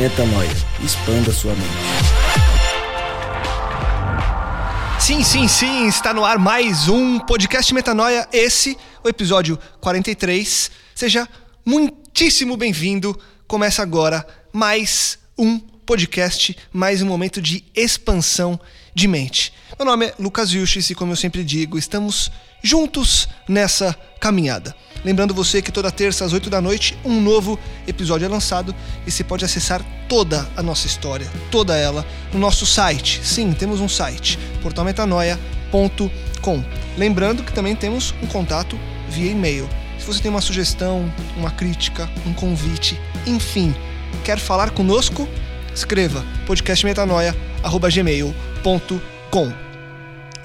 Metanoia. Expanda sua mente. Sim, sim, sim, está no ar mais um podcast Metanoia, esse, o episódio 43. Seja muitíssimo bem-vindo. Começa agora mais um podcast, mais um momento de expansão de mente. Meu nome é Lucas Vilches e, como eu sempre digo, estamos juntos nessa caminhada. Lembrando você que toda terça às 8 da noite um novo episódio é lançado e você pode acessar toda a nossa história, toda ela, no nosso site. Sim, temos um site, portalmetanoia.com. Lembrando que também temos um contato via e-mail. Se você tem uma sugestão, uma crítica, um convite, enfim, quer falar conosco, escreva podcastmetanoia@gmail.com.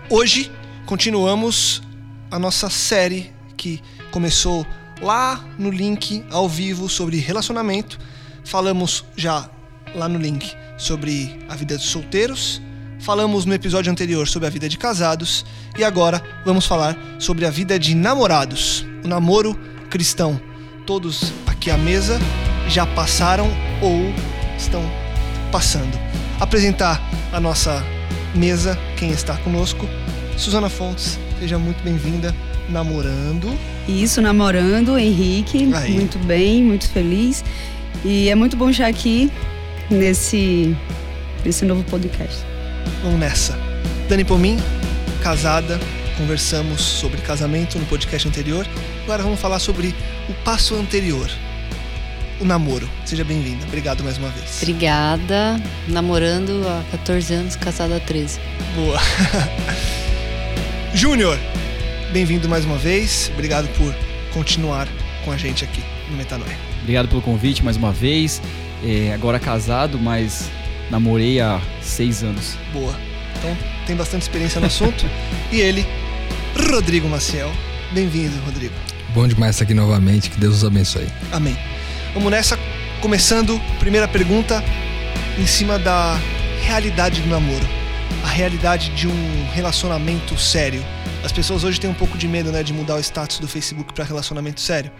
Hoje continuamos a nossa série que começou lá no link ao vivo sobre relacionamento. Falamos já lá no link sobre a vida dos solteiros. Falamos no episódio anterior sobre a vida de casados e agora vamos falar sobre a vida de namorados, o namoro cristão. Todos aqui à mesa já passaram ou estão passando. Apresentar a nossa mesa, quem está conosco, Suzana Fontes, seja muito bem-vinda namorando. Isso, namorando, Henrique. Aí. Muito bem, muito feliz. E é muito bom estar aqui nesse, nesse novo podcast. Vamos nessa. Dani Pomin, casada, conversamos sobre casamento no podcast anterior. Agora vamos falar sobre o passo anterior, o namoro. Seja bem-vinda. Obrigado mais uma vez. Obrigada. Namorando há 14 anos, casada há 13. Boa. Júnior, bem-vindo mais uma vez. Obrigado por continuar com a gente aqui no Metanoia. Obrigado pelo convite mais uma vez. É, agora casado, mas namorei há seis anos. Boa. Então, tem bastante experiência no assunto. e ele, Rodrigo Maciel. Bem-vindo, Rodrigo. Bom demais estar aqui novamente, que Deus os abençoe. Amém. Vamos nessa, começando, primeira pergunta, em cima da realidade do namoro. A realidade de um relacionamento sério. As pessoas hoje têm um pouco de medo, né, de mudar o status do Facebook para relacionamento sério.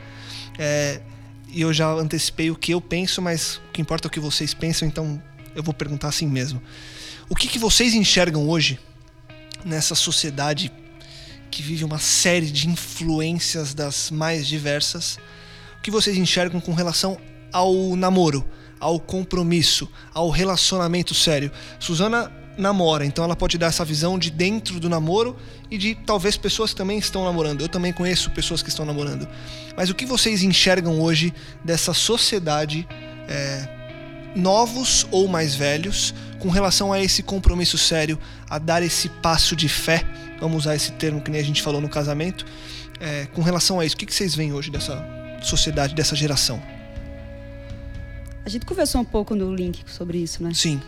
É, e eu já antecipei o que eu penso, mas o que importa é o que vocês pensam, então eu vou perguntar assim mesmo. O que, que vocês enxergam hoje nessa sociedade que vive uma série de influências das mais diversas? O que vocês enxergam com relação ao namoro, ao compromisso, ao relacionamento sério? Suzana namora, então ela pode dar essa visão de dentro do namoro e de talvez pessoas que também estão namorando. Eu também conheço pessoas que estão namorando. Mas o que vocês enxergam hoje dessa sociedade, é, novos ou mais velhos, com relação a esse compromisso sério, a dar esse passo de fé? Vamos usar esse termo que nem a gente falou no casamento. É, com relação a isso, o que vocês veem hoje dessa sociedade, dessa geração? A gente conversou um pouco no link sobre isso, né? Sim,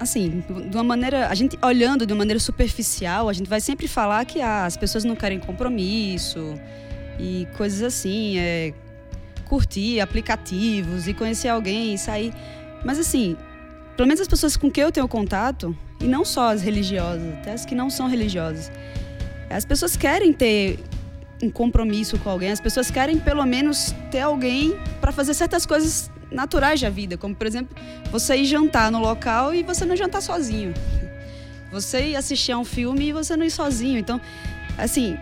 Assim, de uma maneira. A gente olhando de uma maneira superficial, a gente vai sempre falar que ah, as pessoas não querem compromisso e coisas assim, é, curtir aplicativos e conhecer alguém e sair. Mas assim, pelo menos as pessoas com quem eu tenho contato, e não só as religiosas, até as que não são religiosas, as pessoas querem ter um compromisso com alguém, as pessoas querem pelo menos ter alguém para fazer certas coisas naturais da vida, como por exemplo, você ir jantar no local e você não jantar sozinho. Você ir assistir a um filme e você não ir sozinho. Então, assim,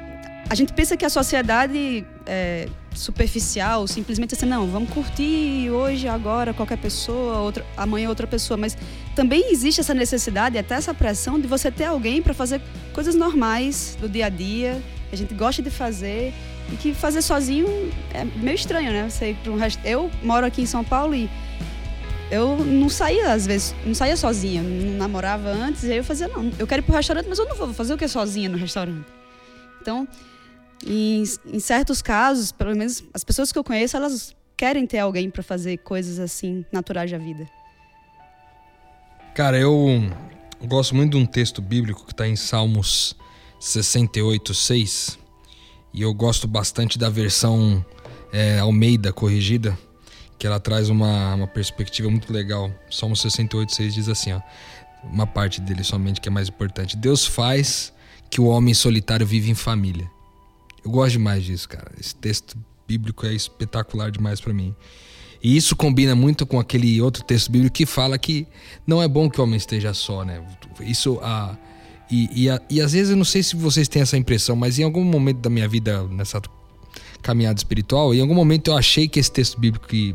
a gente pensa que a sociedade é, superficial, simplesmente assim, não, vamos curtir hoje, agora, qualquer pessoa, outra, amanhã outra pessoa, mas também existe essa necessidade, até essa pressão de você ter alguém para fazer coisas normais do dia a dia, que a gente gosta de fazer que fazer sozinho é meio estranho, né? Você ir para um. Eu moro aqui em São Paulo e eu não saía, às vezes, não saía sozinha, não namorava antes, e aí eu fazia, não, eu quero ir pro restaurante, mas eu não vou fazer o que sozinha no restaurante. Então, em, em certos casos, pelo menos as pessoas que eu conheço, elas querem ter alguém para fazer coisas assim, naturais da vida. Cara, eu gosto muito de um texto bíblico que está em Salmos 68, 6. E eu gosto bastante da versão é, Almeida corrigida, que ela traz uma, uma perspectiva muito legal. Salmos 68, 6 diz assim, ó. Uma parte dele somente que é mais importante. Deus faz que o homem solitário vive em família. Eu gosto demais disso, cara. Esse texto bíblico é espetacular demais para mim. E isso combina muito com aquele outro texto bíblico que fala que não é bom que o homem esteja só, né? Isso a e, e, e às vezes eu não sei se vocês têm essa impressão, mas em algum momento da minha vida nessa caminhada espiritual, em algum momento eu achei que esse texto bíblico que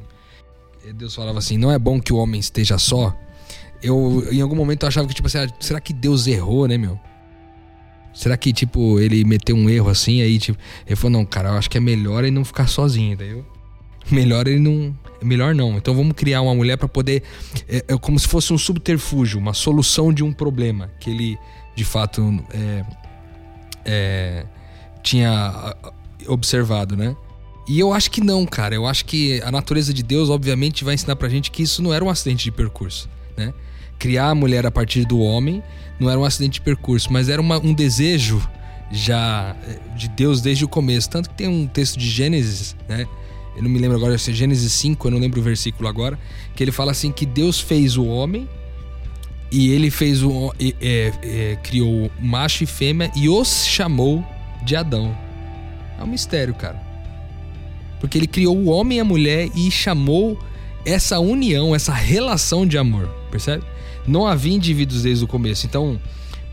Deus falava assim, não é bom que o homem esteja só. Eu em algum momento eu achava que tipo assim, ah, será que Deus errou, né, meu? Será que, tipo, ele meteu um erro assim, aí, tipo, ele falou, não, cara, eu acho que é melhor ele não ficar sozinho, entendeu? Melhor ele não. Melhor não. Então vamos criar uma mulher para poder. É, é, como se fosse um subterfúgio, uma solução de um problema que ele, de fato, é, é, tinha observado, né? E eu acho que não, cara. Eu acho que a natureza de Deus, obviamente, vai ensinar pra gente que isso não era um acidente de percurso, né? Criar a mulher a partir do homem não era um acidente de percurso, mas era uma, um desejo já eh, de Deus desde o começo. Tanto que tem um texto de Gênesis, né? Eu não me lembro agora, se é Gênesis 5, eu não lembro o versículo agora, que ele fala assim que Deus fez o homem e ele fez o é, é, criou macho e fêmea e os chamou de Adão. É um mistério, cara. Porque ele criou o homem e a mulher e chamou essa união, essa relação de amor, percebe? não havia indivíduos desde o começo. Então,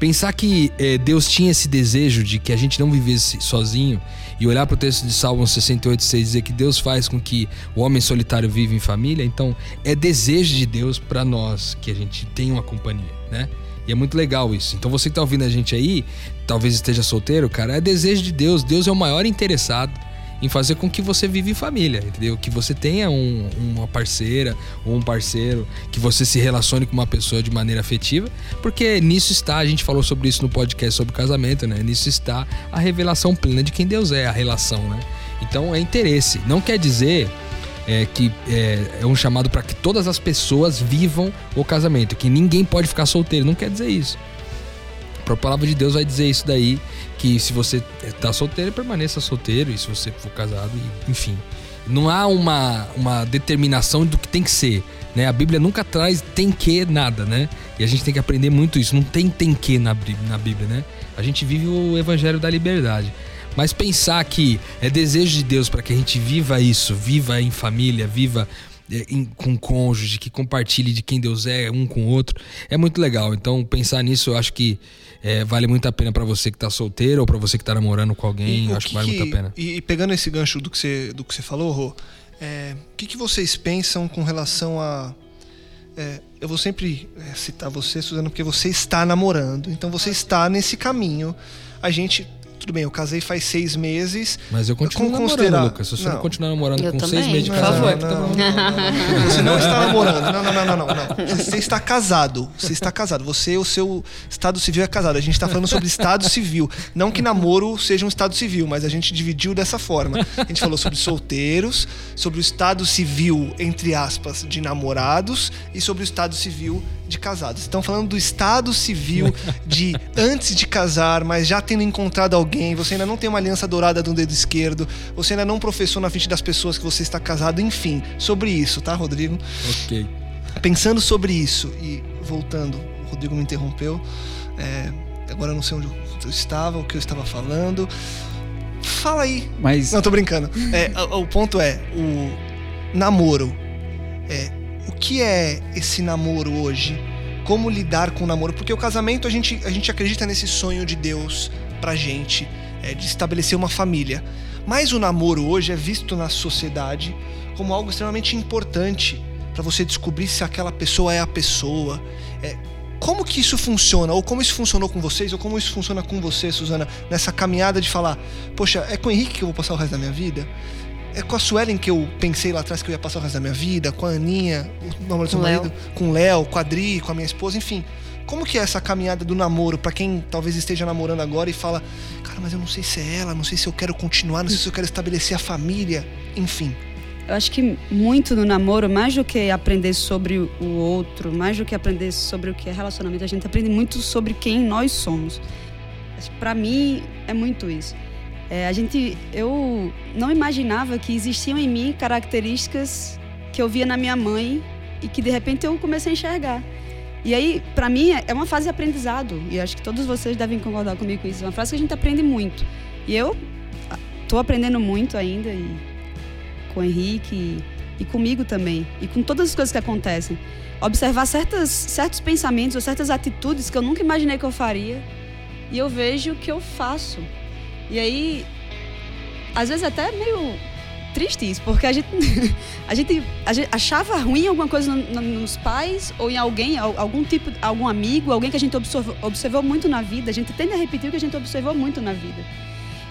pensar que é, Deus tinha esse desejo de que a gente não vivesse sozinho e olhar para o texto de Salmo 68, 6 dizer que Deus faz com que o homem solitário viva em família, então é desejo de Deus para nós que a gente tenha uma companhia, né? E é muito legal isso. Então você que tá ouvindo a gente aí, talvez esteja solteiro, cara, é desejo de Deus. Deus é o maior interessado em fazer com que você vive em família, entendeu? Que você tenha um, uma parceira ou um parceiro, que você se relacione com uma pessoa de maneira afetiva, porque nisso está, a gente falou sobre isso no podcast sobre casamento, né? Nisso está a revelação plena de quem Deus é, a relação, né? Então é interesse. Não quer dizer é, que é, é um chamado para que todas as pessoas vivam o casamento, que ninguém pode ficar solteiro. Não quer dizer isso. A palavra de Deus vai dizer isso daí, que se você tá solteiro, permaneça solteiro, e se você for casado, enfim. Não há uma, uma determinação do que tem que ser, né? A Bíblia nunca traz tem que nada, né? E a gente tem que aprender muito isso. Não tem tem que na, na Bíblia, né? A gente vive o evangelho da liberdade. Mas pensar que é desejo de Deus para que a gente viva isso, viva em família, viva é, com cônjuge, que compartilhe de quem Deus é um com o outro, é muito legal. Então, pensar nisso, eu acho que é, vale muito a pena para você que tá solteiro ou para você que tá namorando com alguém. acho que, que, vale muito a pena. E, e, pegando esse gancho do que você, do que você falou, Rô, é, o que, que vocês pensam com relação a. É, eu vou sempre é, citar você, Suzana, porque você está namorando. Então você está nesse caminho. A gente tudo bem, eu casei faz seis meses. Mas eu continuo namorando, considerar... Lucas. Se você não, não continuar namorando eu com também. seis meses de casamento, não, não, não, Você não está namorando. Não, não, não, não, não, não. Você está casado. Você está casado. Você, o seu estado civil é casado. A gente está falando sobre estado civil. Não que namoro seja um estado civil, mas a gente dividiu dessa forma. A gente falou sobre solteiros, sobre o estado civil, entre aspas, de namorados e sobre o estado civil de casados. Estão falando do estado civil de antes de casar, mas já tendo encontrado alguém, você ainda não tem uma aliança dourada no dedo esquerdo, você ainda não professou na frente das pessoas que você está casado, enfim, sobre isso, tá, Rodrigo? Ok. Pensando sobre isso e voltando, o Rodrigo me interrompeu. É, agora eu não sei onde eu estava, o que eu estava falando. Fala aí. Mas. Não, tô brincando. É, o, o ponto é, o namoro. É, o que é esse namoro hoje? Como lidar com o namoro? Porque o casamento a gente, a gente acredita nesse sonho de Deus pra gente, é, de estabelecer uma família. Mas o namoro hoje é visto na sociedade como algo extremamente importante para você descobrir se aquela pessoa é a pessoa. É, como que isso funciona? Ou como isso funcionou com vocês? Ou como isso funciona com você, Suzana? Nessa caminhada de falar, poxa, é com o Henrique que eu vou passar o resto da minha vida? É com a Suelen que eu pensei lá atrás que eu ia passar o resto da minha vida? Com a Aninha, o namoro do seu Com o Léo. marido? Com o Léo, com a Adri, com a minha esposa, enfim. Como que é essa caminhada do namoro para quem talvez esteja namorando agora e fala, cara, mas eu não sei se é ela, não sei se eu quero continuar, não sei se eu quero estabelecer a família, enfim. Eu acho que muito no namoro, mais do que aprender sobre o outro, mais do que aprender sobre o que é relacionamento, a gente aprende muito sobre quem nós somos. Para mim é muito isso. É, a gente, eu não imaginava que existiam em mim características que eu via na minha mãe e que de repente eu comecei a enxergar. E aí, para mim, é uma fase de aprendizado. E acho que todos vocês devem concordar comigo com isso. É uma frase que a gente aprende muito. E eu estou aprendendo muito ainda. E com o Henrique e, e comigo também. E com todas as coisas que acontecem. Observar certas, certos pensamentos ou certas atitudes que eu nunca imaginei que eu faria. E eu vejo que eu faço. E aí, às vezes até é meio triste isso, porque a gente, a gente, a gente achava ruim alguma coisa no- no- nos pais ou em alguém, al- algum tipo, algum amigo, alguém que a gente observou, observou muito na vida. A gente tende a repetir o que a gente observou muito na vida.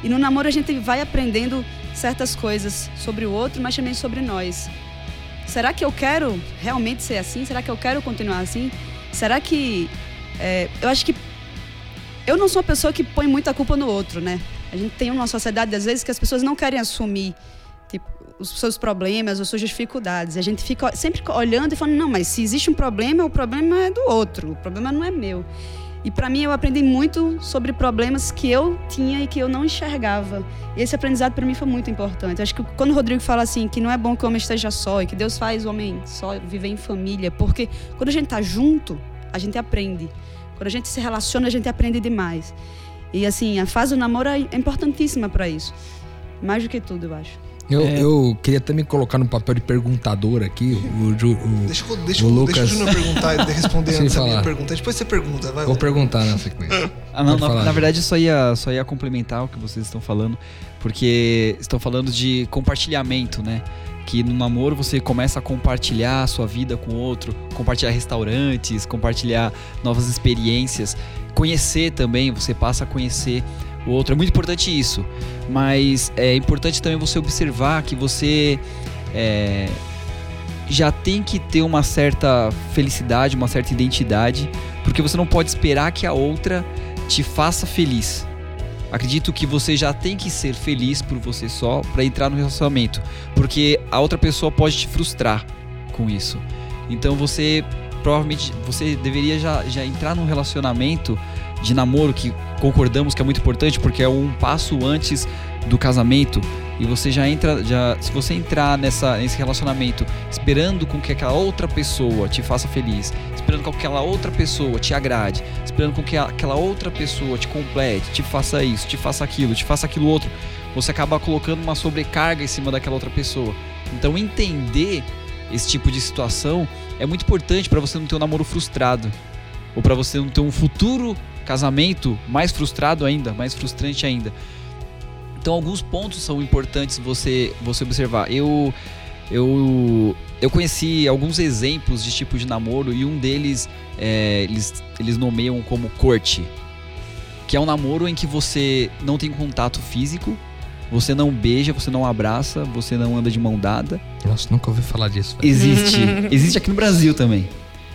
E no namoro a gente vai aprendendo certas coisas sobre o outro, mas também sobre nós. Será que eu quero realmente ser assim? Será que eu quero continuar assim? Será que. é, eu acho que. Eu não sou uma pessoa que põe muita culpa no outro, né? A gente tem uma sociedade, às vezes, que as pessoas não querem assumir os seus problemas, as suas dificuldades. A gente fica sempre olhando e falando, não, mas se existe um problema, o problema é do outro, o problema não é meu. E para mim eu aprendi muito sobre problemas que eu tinha e que eu não enxergava. E esse aprendizado para mim foi muito importante. Acho que quando o Rodrigo fala assim que não é bom que o homem esteja só e que Deus faz o homem só viver em família, porque quando a gente tá junto, a gente aprende. Quando a gente se relaciona, a gente aprende demais. E assim, a fase do namoro é importantíssima para isso. Mais do que tudo, eu acho. Eu, É. eu queria até me colocar no papel de perguntador aqui. O, Ju- o- Deixa, eu- deixa, O Lucas- deixa o Júnior perguntar e responder antes da minha falar. pergunta. Depois você pergunta, vai. vou perguntar na sequência. Ah, não, na, falar, na verdade só ia, só ia complementar o que vocês estão falando, porque estão falando de compartilhamento, né? Que no namoro você começa a compartilhar a sua vida com o outro, compartilhar restaurantes, compartilhar novas experiências, conhecer também, você passa a conhecer o outro. É muito importante isso, mas é importante também você observar que você é, já tem que ter uma certa felicidade, uma certa identidade, porque você não pode esperar que a outra te faça feliz. Acredito que você já tem que ser feliz por você só para entrar no relacionamento, porque a outra pessoa pode te frustrar com isso. Então você provavelmente você deveria já, já entrar num relacionamento de namoro que concordamos que é muito importante porque é um passo antes do casamento e você já entra já se você entrar nessa nesse relacionamento esperando com que aquela outra pessoa te faça feliz, esperando com que aquela outra pessoa te agrade, esperando com que aquela outra pessoa te complete, te faça isso, te faça aquilo, te faça aquilo outro, você acaba colocando uma sobrecarga em cima daquela outra pessoa. Então entender esse tipo de situação é muito importante para você não ter um namoro frustrado ou para você não ter um futuro casamento mais frustrado ainda, mais frustrante ainda. Então alguns pontos são importantes você você observar. Eu eu eu conheci alguns exemplos de tipo de namoro e um deles é, eles eles nomeiam como corte, que é um namoro em que você não tem contato físico, você não beija, você não abraça, você não anda de mão dada. Nossa, nunca ouvi falar disso. velho. Existe, existe aqui no Brasil também.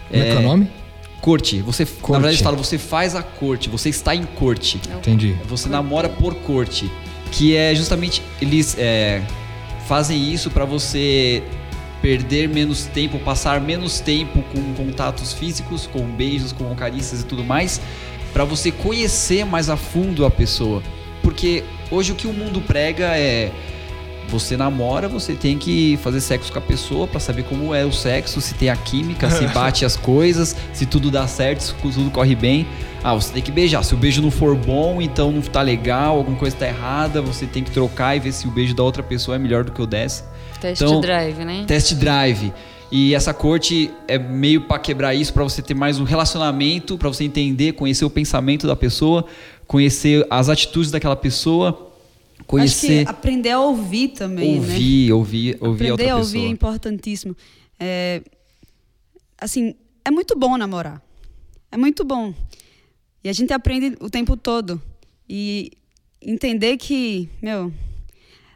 Como é que é o nome? Corte. Você, Na Corte. verdade, eles falam, você faz a corte, você está em corte. Entendi. Você namora por corte. Que é justamente. Eles é, fazem isso pra você perder menos tempo, passar menos tempo com contatos físicos, com beijos, com carícias e tudo mais, pra você conhecer mais a fundo a pessoa. Porque hoje o que o mundo prega é você namora, você tem que fazer sexo com a pessoa pra saber como é o sexo, se tem a química, se bate as coisas, se tudo dá certo, se tudo corre bem. Ah, você tem que beijar. Se o beijo não for bom, então não tá legal, alguma coisa tá errada, você tem que trocar e ver se o beijo da outra pessoa é melhor do que o dessa. Test Então- drive, né? Test drive. E essa corte é meio pra quebrar isso, pra você ter mais um relacionamento, pra você entender, conhecer o pensamento da pessoa, conhecer as atitudes daquela pessoa Conhecer, aprender a ouvir também, né? ouvir, ouvir, ouvir a Aprender a ouvir é importantíssimo. É, assim, é muito bom namorar. É muito bom. E a gente aprende o tempo todo. E entender que, meu,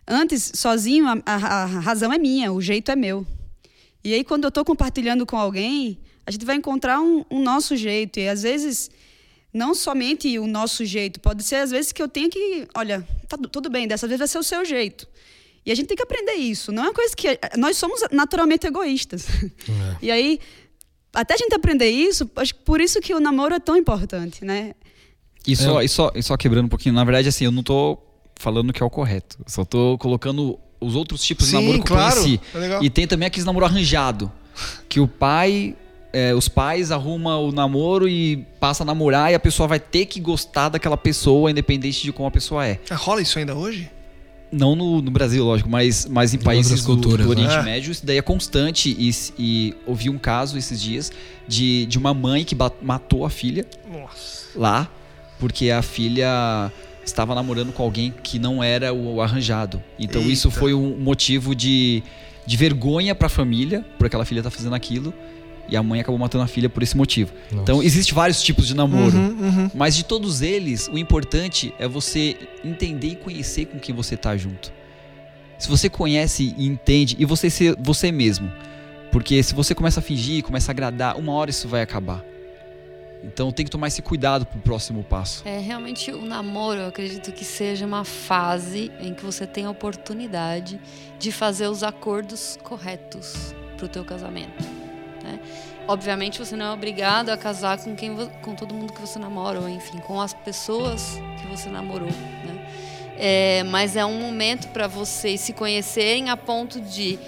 antes, sozinho, a, a- a razão é minha, o jeito é meu. E aí, quando eu estou compartilhando com alguém, a gente vai encontrar um, um nosso jeito. E às vezes, não somente o nosso jeito, pode ser às vezes que eu tenha que, olha, tá tu- tudo bem, dessa vez vai ser o seu jeito. E a gente tem que aprender isso. Não é uma coisa que. Nós somos naturalmente egoístas. E aí, até a gente aprender isso, acho que por isso que o namoro é tão importante, né? E só, e, só, e só quebrando um pouquinho, na verdade, assim, eu não tô falando que é o correto. Eu só tô colocando os outros tipos de Sim, namoro que claro. eu conheci. É legal. E tem também aqueles namoro arranjado. Que o pai. É, os pais arrumam o namoro e passa a namorar e a pessoa vai ter que gostar daquela pessoa, independente de como a pessoa é. Ah, Rola isso ainda hoje? Não no, no Brasil, lógico, mas, mas em países outras do, culturas, do né? Oriente É. Médio, isso daí é constante. E, e ouvi um caso esses dias de, de uma mãe que ba- matou a filha Nossa. lá, porque a filha estava namorando com alguém que não era o arranjado. Então isso Eita. foi um motivo de, de vergonha para a família, por aquela filha estar fazendo aquilo. E a mãe acabou matando a filha por esse motivo. Nossa. Então, existe vários tipos de namoro. Uhum, uhum. Mas de todos eles, o importante é você entender e conhecer com quem você tá junto. Se você conhece e entende, e você ser você mesmo. Porque se você começa a fingir, começa a agradar, uma hora isso vai acabar. Então tem que tomar esse cuidado pro próximo passo. É, realmente o namoro, eu acredito que seja uma fase em que você tem a oportunidade de fazer os acordos corretos para o teu casamento. Né? Obviamente você não é obrigado a casar com quem com todo mundo que você namora, ou enfim, com as pessoas que você namorou. Né? É, mas é um momento para vocês se conhecerem a ponto de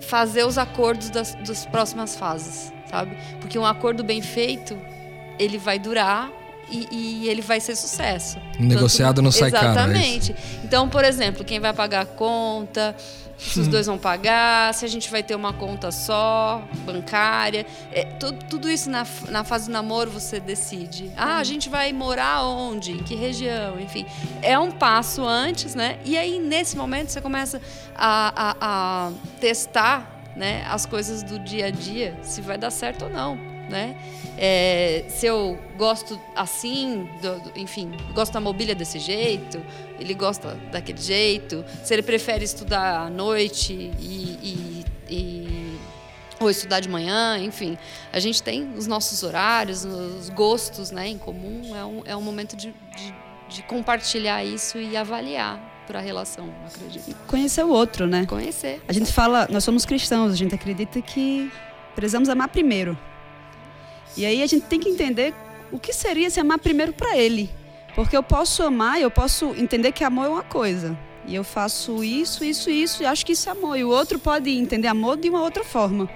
fazer os acordos das, das próximas fases, sabe? Porque um acordo bem feito, ele vai durar e, e ele vai ser sucesso. Negociado Tanto- não sai caro, é Exatamente. Então, por exemplo, quem vai pagar a conta, se os dois vão pagar, se a gente vai ter uma conta só, bancária. É, tudo, tudo isso na, na fase do namoro você decide. Ah, a gente vai morar onde? Em que região? Enfim, é um passo antes, né? E aí, nesse momento, você começa a, a- a testar né, as coisas do dia a dia, se vai dar certo ou não, né? É, se eu gosto assim, do- do- enfim, gosto da mobília desse jeito, ele gosta daquele jeito, se ele prefere estudar à noite e, e- e- ou estudar de manhã, enfim, a gente tem os nossos horários, os gostos, né, em comum. É um, é um momento de, de- de compartilhar isso e avaliar para a relação, acredito. Conhecer o outro, né? Conhecer. A gente fala, nós somos cristãos, a gente acredita que precisamos amar primeiro. E aí a gente tem que entender o que seria se amar primeiro para ele. Porque eu posso amar, eu posso entender que amor é uma coisa. E eu faço isso, isso, isso, e acho que isso é amor. E o outro pode entender amor de uma outra forma.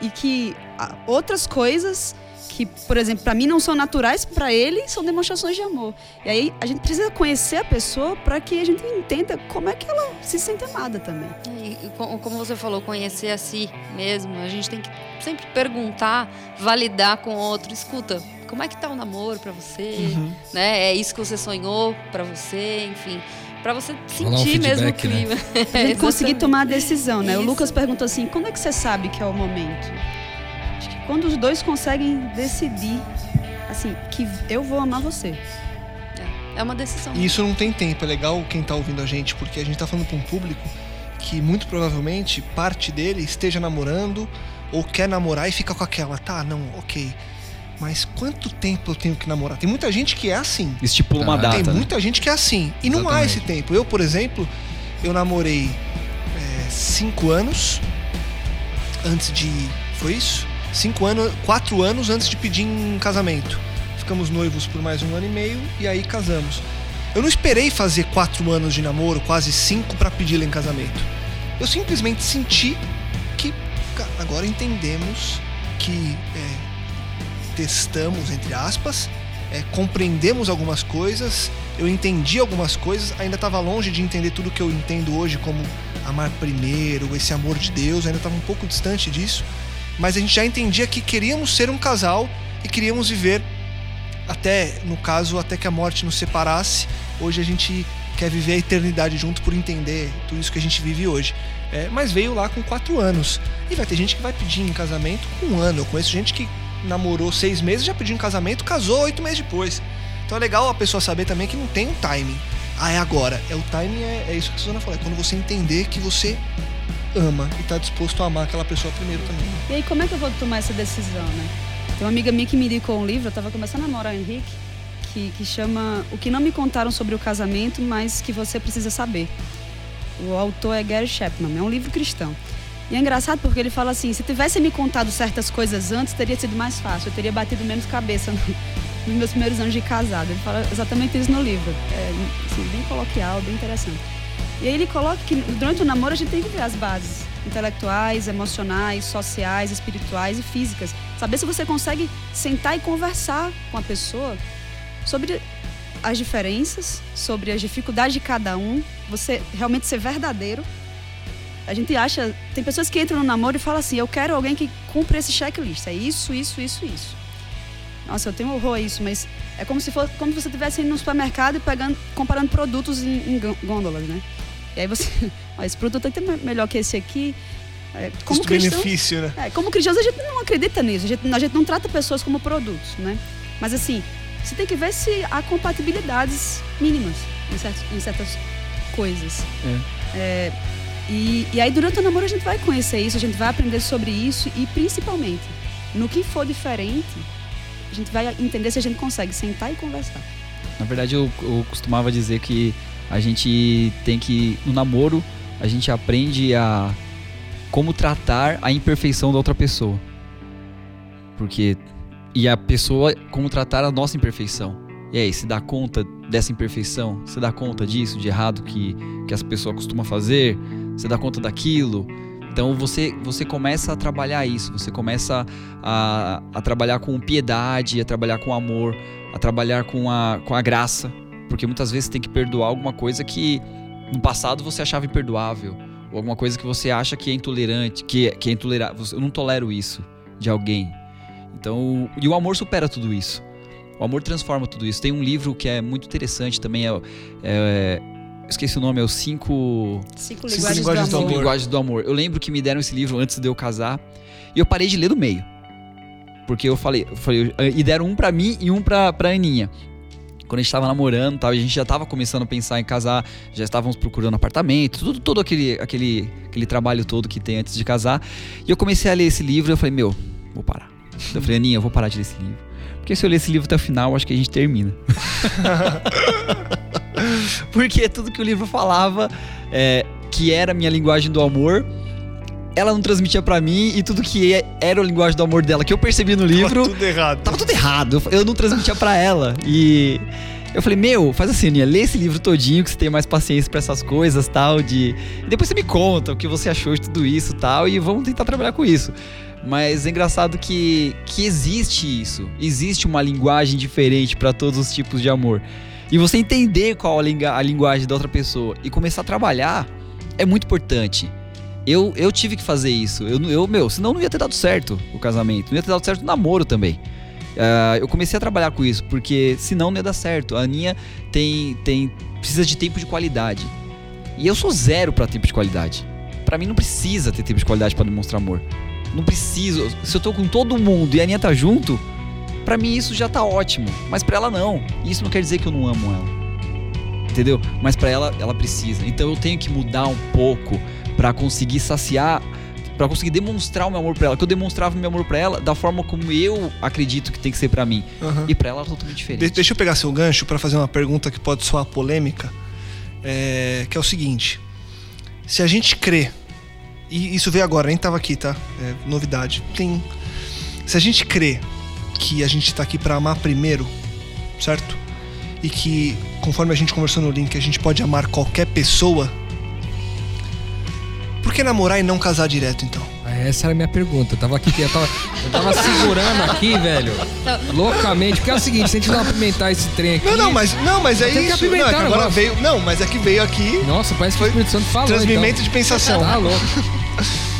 E que ah, outras coisas que, por exemplo, para mim não são naturais, para ele são demonstrações de amor. E aí a gente precisa conhecer a pessoa para que a gente entenda como é que ela se sente amada também. E, e co- como você falou, conhecer a si mesmo, a gente tem que sempre perguntar, validar com o outro. Escuta, como é que tá o namoro pra você? Uhum. Né? É isso que você sonhou pra você? Enfim, pra você Rolar um sentir mesmo o né? clima. A gente conseguir tomar a decisão, né? O Isso. Lucas perguntou assim: quando é que você sabe que é o momento? Quando os dois conseguem decidir, assim, que eu vou amar você. É uma decisão. E isso não tem tempo. É legal quem tá ouvindo a gente, porque a gente tá falando para um público que muito provavelmente parte dele esteja namorando ou quer namorar e fica com aquela, tá, não, ok. Mas quanto tempo eu tenho que namorar? Tem muita gente que é assim. Estipula uma Ah, data. Tem né? muita gente que é assim. E não há Exatamente. esse tempo. Eu, por exemplo, eu namorei é, cinco anos antes de. Foi isso? Cinco anos, quatro anos antes de pedir em casamento. Ficamos noivos por mais um ano e meio e aí casamos. Eu não esperei fazer quatro anos de namoro, quase cinco, para pedi-la em casamento. Eu simplesmente senti que agora entendemos que é, testamos, entre aspas, é, compreendemos algumas coisas, eu entendi algumas coisas, ainda estava longe de entender tudo que eu entendo hoje como amar primeiro, esse amor de Deus, ainda estava um pouco distante disso, mas a gente já entendia que queríamos ser um casal e queríamos viver até, no caso, até que a morte nos separasse. Hoje a gente quer viver a eternidade junto por entender tudo isso que a gente vive hoje. É, mas veio lá com quatro anos. E vai ter gente que vai pedir em casamento com um ano. Eu conheço gente que namorou seis meses, já pediu em casamento, casou oito meses depois. Então é legal a pessoa saber também que não tem um timing. Ah, é agora. É o timing, é, é isso que a Susana falou. É quando você entender que você ama e tá disposto a amar aquela pessoa primeiro também. E aí, como é que eu vou tomar essa decisão, né? Tem uma amiga minha que me indicou um livro, eu tava começando a namorar o Henrique, que, que chama O que não me contaram sobre o casamento, mas que você precisa saber. O autor é Gary Chapman, é um livro cristão. E é engraçado porque ele fala assim: se tivesse me contado certas coisas antes, teria sido mais fácil, eu teria batido menos cabeça no- nos meus primeiros anos de casado. Ele fala exatamente isso no livro. É assim, bem coloquial, bem interessante. E aí ele coloca que durante o namoro a gente tem que ver as bases intelectuais, emocionais, sociais, espirituais e físicas. Saber se você consegue sentar e conversar com a pessoa sobre as diferenças, sobre as dificuldades de cada um, você realmente ser verdadeiro. A gente acha, tem pessoas que entram no namoro e falam assim: "Eu quero alguém que cumpra esse checklist, é isso, isso, isso, isso". Nossa, eu tenho horror a isso, mas é como se fosse como se você estivesse indo no supermercado e pegando, comparando produtos em, em gôndolas, né? E aí você, ó, esse produto aqui é me- melhor que esse aqui. É, como cristão, Custo-benefício, né? é, como cristãos a gente não acredita nisso, a gente, a gente não trata pessoas como produtos, né? Mas assim, você tem que ver se há compatibilidades mínimas em, certos- em certas coisas. É, e, e aí durante o namoro a gente vai conhecer isso, a gente vai aprender sobre isso e principalmente, no que for diferente, a gente vai entender se a gente consegue sentar e conversar. Na verdade, eu, eu costumava dizer que a gente tem que, no namoro, a gente aprende a como tratar a imperfeição da outra pessoa. Porque. E a pessoa, como tratar a nossa imperfeição. E aí, se dá conta dessa imperfeição? Você dá conta disso, de errado que, que as pessoas costumam fazer? Você dá conta daquilo? Então você, você começa a trabalhar isso, você começa a, a trabalhar com piedade, a trabalhar com amor, a trabalhar com a, com a graça, porque muitas vezes você tem que perdoar alguma coisa que no passado você achava imperdoável, ou alguma coisa que você acha que é intolerante, que, que é intolerável. Eu não tolero isso de alguém. Então, e o amor supera tudo isso. O amor transforma tudo isso. Tem um livro que é muito interessante também, é, é- esqueci o nome, é os cinco Cinco Cinco linguagens, linguagens do do amor. Linguagens do Amor. Eu lembro que me deram esse livro antes de eu casar e eu parei de ler do meio. Porque eu falei, eu falei e deram um pra mim e um pra, pra Aninha. Quando a gente tava namorando, tal, e a gente já tava começando a pensar em casar, já estávamos procurando apartamento, tudo, todo aquele, aquele, aquele trabalho todo que tem antes de casar. E eu comecei a ler esse livro e eu falei, meu, vou parar. Eu falei, Aninha, eu vou parar de ler esse livro. Porque se eu ler esse livro até o final, acho que a gente termina. Porque tudo que o livro falava, é, que era a minha linguagem do amor, ela não transmitia pra mim e tudo que é- era a linguagem do amor dela que eu percebi no livro, Tava tudo errado. tava tudo errado. Eu- não transmitia pra ela. E eu falei, meu, faz assim, Aninha, lê esse livro todinho que você tem mais paciência pra essas coisas, tal, de... E depois você me conta o que você achou de tudo isso, tal, e vamos tentar trabalhar com isso. Mas é engraçado que, que existe isso. Existe uma linguagem diferente pra todos os tipos de amor. E você entender qual a, linga- a linguagem da outra pessoa e começar a trabalhar é muito importante. Eu, eu tive que fazer isso. Eu, eu, meu, senão não ia ter dado certo o casamento. Não ia ter dado certo o namoro também. Ah, eu comecei a trabalhar com isso, porque senão não ia dar certo. A Aninha tem, tem, precisa de tempo de qualidade. E eu sou zero pra tempo de qualidade. Pra mim não precisa ter tempo de qualidade pra demonstrar amor. Não preciso. Se eu tô com todo mundo e a Aninha tá junto, pra mim isso já tá ótimo. Mas pra ela não. Isso não quer dizer que eu não amo ela. Entendeu? Mas pra ela, ela precisa. Então eu tenho que mudar um pouco pra conseguir saciar, pra conseguir demonstrar o meu amor pra ela. Que eu demonstrava o meu amor pra ela da forma como eu acredito que tem que ser pra mim. Aham. E pra ela é totalmente diferente. De- deixa eu pegar seu gancho para fazer uma pergunta que pode soar polêmica, é, que é o seguinte: se a gente crê, e isso veio agora, nem tava aqui, tá? É novidade. Tem. Se a gente crê que a gente tá aqui para amar primeiro, certo? E que, conforme a gente conversou no link, a gente pode amar qualquer pessoa. Por que namorar e não casar direto, então? Ah, Essa era a minha pergunta. Eu tava aqui, eu tava, eu tava segurando aqui, velho. Loucamente. Porque é o seguinte, se a gente não apimentar esse trem aqui. Não, não, mas, não, mas é isso. Não, é o agora veio. Não, mas é que veio aqui Nossa, parece que Foi o Espírito Santo falou. transmimento então. de pensação. Tá louco.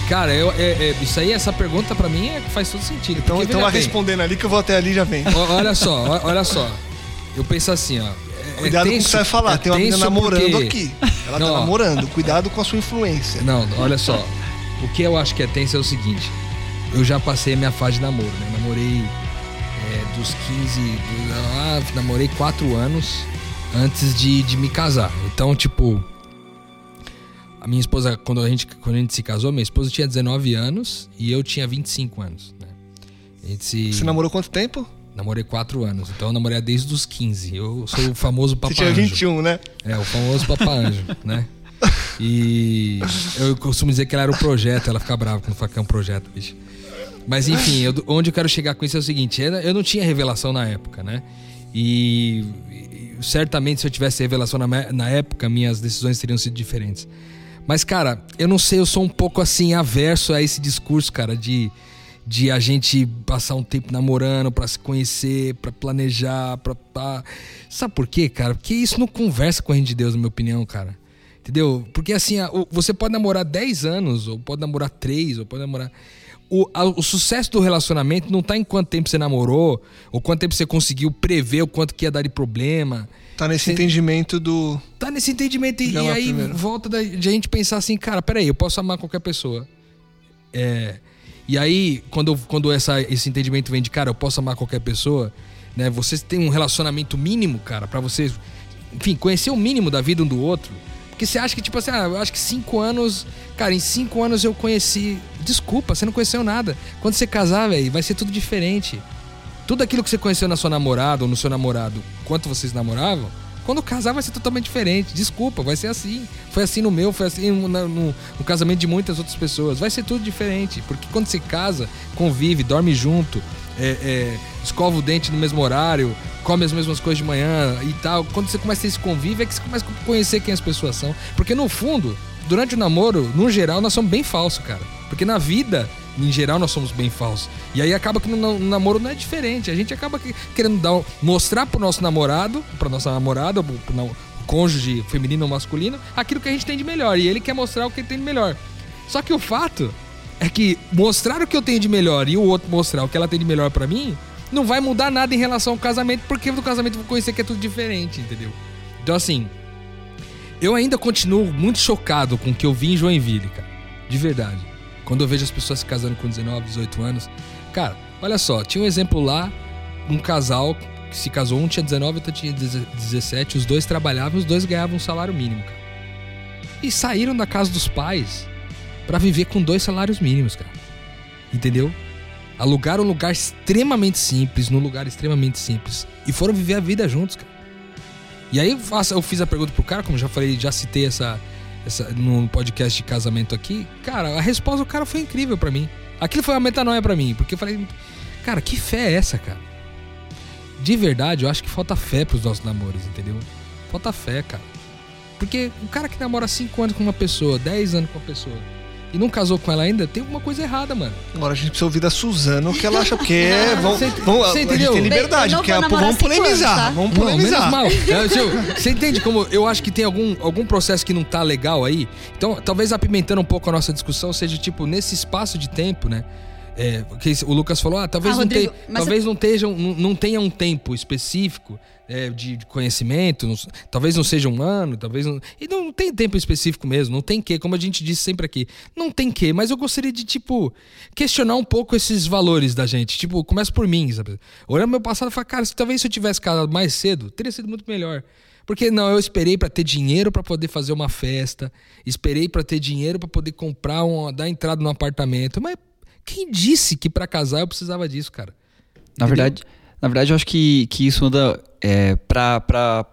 Cara, eu, é- é- isso aí, essa pergunta pra mim é, faz todo sentido. Então, então vai respondendo ali que eu vou até ali e já vem. ó, Olha só, olha só. Eu penso assim, ó. Cuidado com o que você vai falar. é Tem uma menina tenso namorando porque- aqui. Ela Não, tá namorando. Cuidado com a sua influência. Não, olha só. O que eu acho que é tenso é o seguinte. Eu já passei a minha fase de namoro, né? Namorei é, dos 15. do- ah, namorei 4 anos antes de, de me casar. Então, tipo. A minha esposa, quando a, gente, quando a gente se casou, minha esposa tinha 19 anos e eu tinha 25 anos, né? A gente se. Você namorou quanto tempo? Namorei 4 anos. Então eu namorei desde os 15. Eu sou o famoso Você papai tinha anjo. 21, né? É, o famoso Papa Anjo, né? E eu costumo dizer que ela era o projeto, ela fica brava quando fala que é um projeto, bicho. Mas enfim, eu- onde eu quero chegar com isso é o seguinte: eu não tinha revelação na época, né? E, e certamente se eu tivesse revelação na, na época, minhas decisões teriam sido diferentes. Mas, cara, eu não sei, eu sou um pouco assim, averso a esse discurso, cara, de, de a gente passar um tempo namorando pra se conhecer, pra planejar, pra. pra... Sabe por quê, cara? Porque isso não conversa com a gente de Deus, na minha opinião, cara. Entendeu? Porque assim, você pode namorar 10 anos, ou pode namorar 3, ou pode namorar. O, o sucesso do relacionamento não tá em quanto tempo você namorou, ou quanto tempo você conseguiu prever o quanto que ia dar de problema. Tá nesse Sim. entendimento do. Tá nesse entendimento. E, e aí primeiro. volta da, de a gente pensar assim, cara, peraí, eu posso amar qualquer pessoa. É. E aí, quando, quando essa, esse entendimento vem de, cara, eu posso amar qualquer pessoa, né? Você tem um relacionamento mínimo, cara, pra você, enfim, conhecer o mínimo da vida um do outro. Porque você acha que, tipo assim, ah, eu acho que cinco anos. Cara, em cinco anos eu conheci. Desculpa, você não conheceu nada. Quando você casar, velho, vai ser tudo diferente. Tudo aquilo que você conheceu na sua namorada ou no seu namorado, enquanto vocês namoravam, quando casar vai ser totalmente diferente. Desculpa, vai ser assim. Foi assim no meu, foi assim no, no- no casamento de muitas outras pessoas. Vai ser tudo diferente. Porque quando você casa, convive, dorme junto, é, é, escova o dente no mesmo horário, come as mesmas coisas de manhã e tal. Quando você começa a ter esse convívio, é que você começa a conhecer quem as pessoas são. Porque no fundo, durante o namoro, no geral, nós somos bem falsos, cara. Porque na vida, em geral, nós somos bem falsos. E aí acaba que no, no namoro não é diferente. A gente acaba que- querendo dar, mostrar pro nosso namorado, pra nossa namorada, pro, pro cônjuge feminino ou masculino, aquilo que a gente tem de melhor. E ele quer mostrar o que ele tem de melhor. Só que o fato é que mostrar o que eu tenho de melhor e o outro mostrar o que ela tem de melhor pra mim, não vai mudar nada em relação ao casamento, porque do casamento eu vou conhecer que é tudo diferente, entendeu? Então assim, eu ainda continuo muito chocado com o que eu vi em Joinville, cara. De verdade. Quando eu vejo as pessoas se casando com 19, 18 anos. Cara, olha só, tinha um exemplo lá, um casal que se casou, um tinha 19 e outro tinha 17, os dois trabalhavam, os dois ganhavam um salário mínimo, cara. E saíram da casa dos pais pra viver com dois salários mínimos, cara. Entendeu? Alugaram um lugar extremamente simples, num lugar extremamente simples. E foram viver a vida juntos, cara. E aí eu fiz a pergunta pro cara, como já falei, já citei essa, essa no podcast de casamento aqui. Cara, a resposta do cara foi incrível pra mim. Aquilo foi uma metanoia pra mim, porque eu falei, cara, que fé é essa, cara? De verdade, eu acho que falta fé pros nossos namoros, entendeu? Falta fé, cara. Porque o cara que namora 5 anos com uma pessoa, 10 anos com uma pessoa, e não casou com ela ainda, tem alguma coisa errada, mano. Agora a gente precisa ouvir da Suzano o que ela acha, porque é. Vamos, Você- vamos, você a gente entendeu? tem liberdade, não porque namorar vamos cinco anos, polemizar. tá? Vamos Não, menos polemizar. mal. É, Você entende como eu acho que tem algum, algum processo que não tá legal aí? Então, talvez apimentando um pouco a nossa discussão, seja tipo, nesse espaço de tempo, né? É, que o Lucas falou, ah, talvez, Ah, não, Rodrigo, tenha, mas talvez não, um- não, não tenha um tempo específico é, de, de conhecimento, não- talvez não seja um ano, talvez não. E não tem tempo específico mesmo, não tem que, como a gente disse sempre aqui. Não tem que, mas eu gostaria de, tipo, questionar um pouco esses valores da gente. Tipo, começa por mim, sabe? Olhando meu passado e falar, cara, se, talvez se eu tivesse casado mais cedo, teria sido muito melhor. Porque não, eu esperei pra ter dinheiro pra poder fazer uma festa, esperei pra ter dinheiro pra poder comprar um, dar entrada num apartamento, mas quem disse que pra casar eu precisava disso, cara? Na Entendeu? verdade, na verdade, eu acho que, que isso anda é, pra, pra.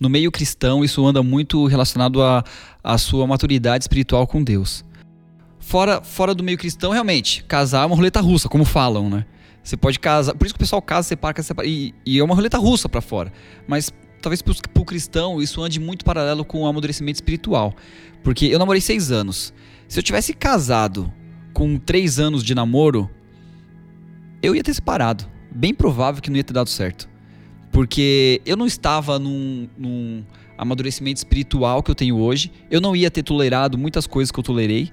No meio cristão, isso anda muito relacionado à à sua maturidade espiritual com Deus. Fora, fora do meio cristão, realmente, casar é uma roleta russa, como falam, né? Você pode casar. Por isso que o pessoal casa, separa, casa, separa. E, e é uma roleta russa pra fora. Mas talvez pro, pro cristão isso ande muito paralelo com o amadurecimento espiritual. Porque eu namorei seis anos. Se eu tivesse casado com três anos de namoro, eu ia ter separado. Bem provável que não ia ter dado certo. Porque eu não estava num, num amadurecimento espiritual que eu tenho hoje. Eu não ia ter tolerado muitas coisas que eu tolerei.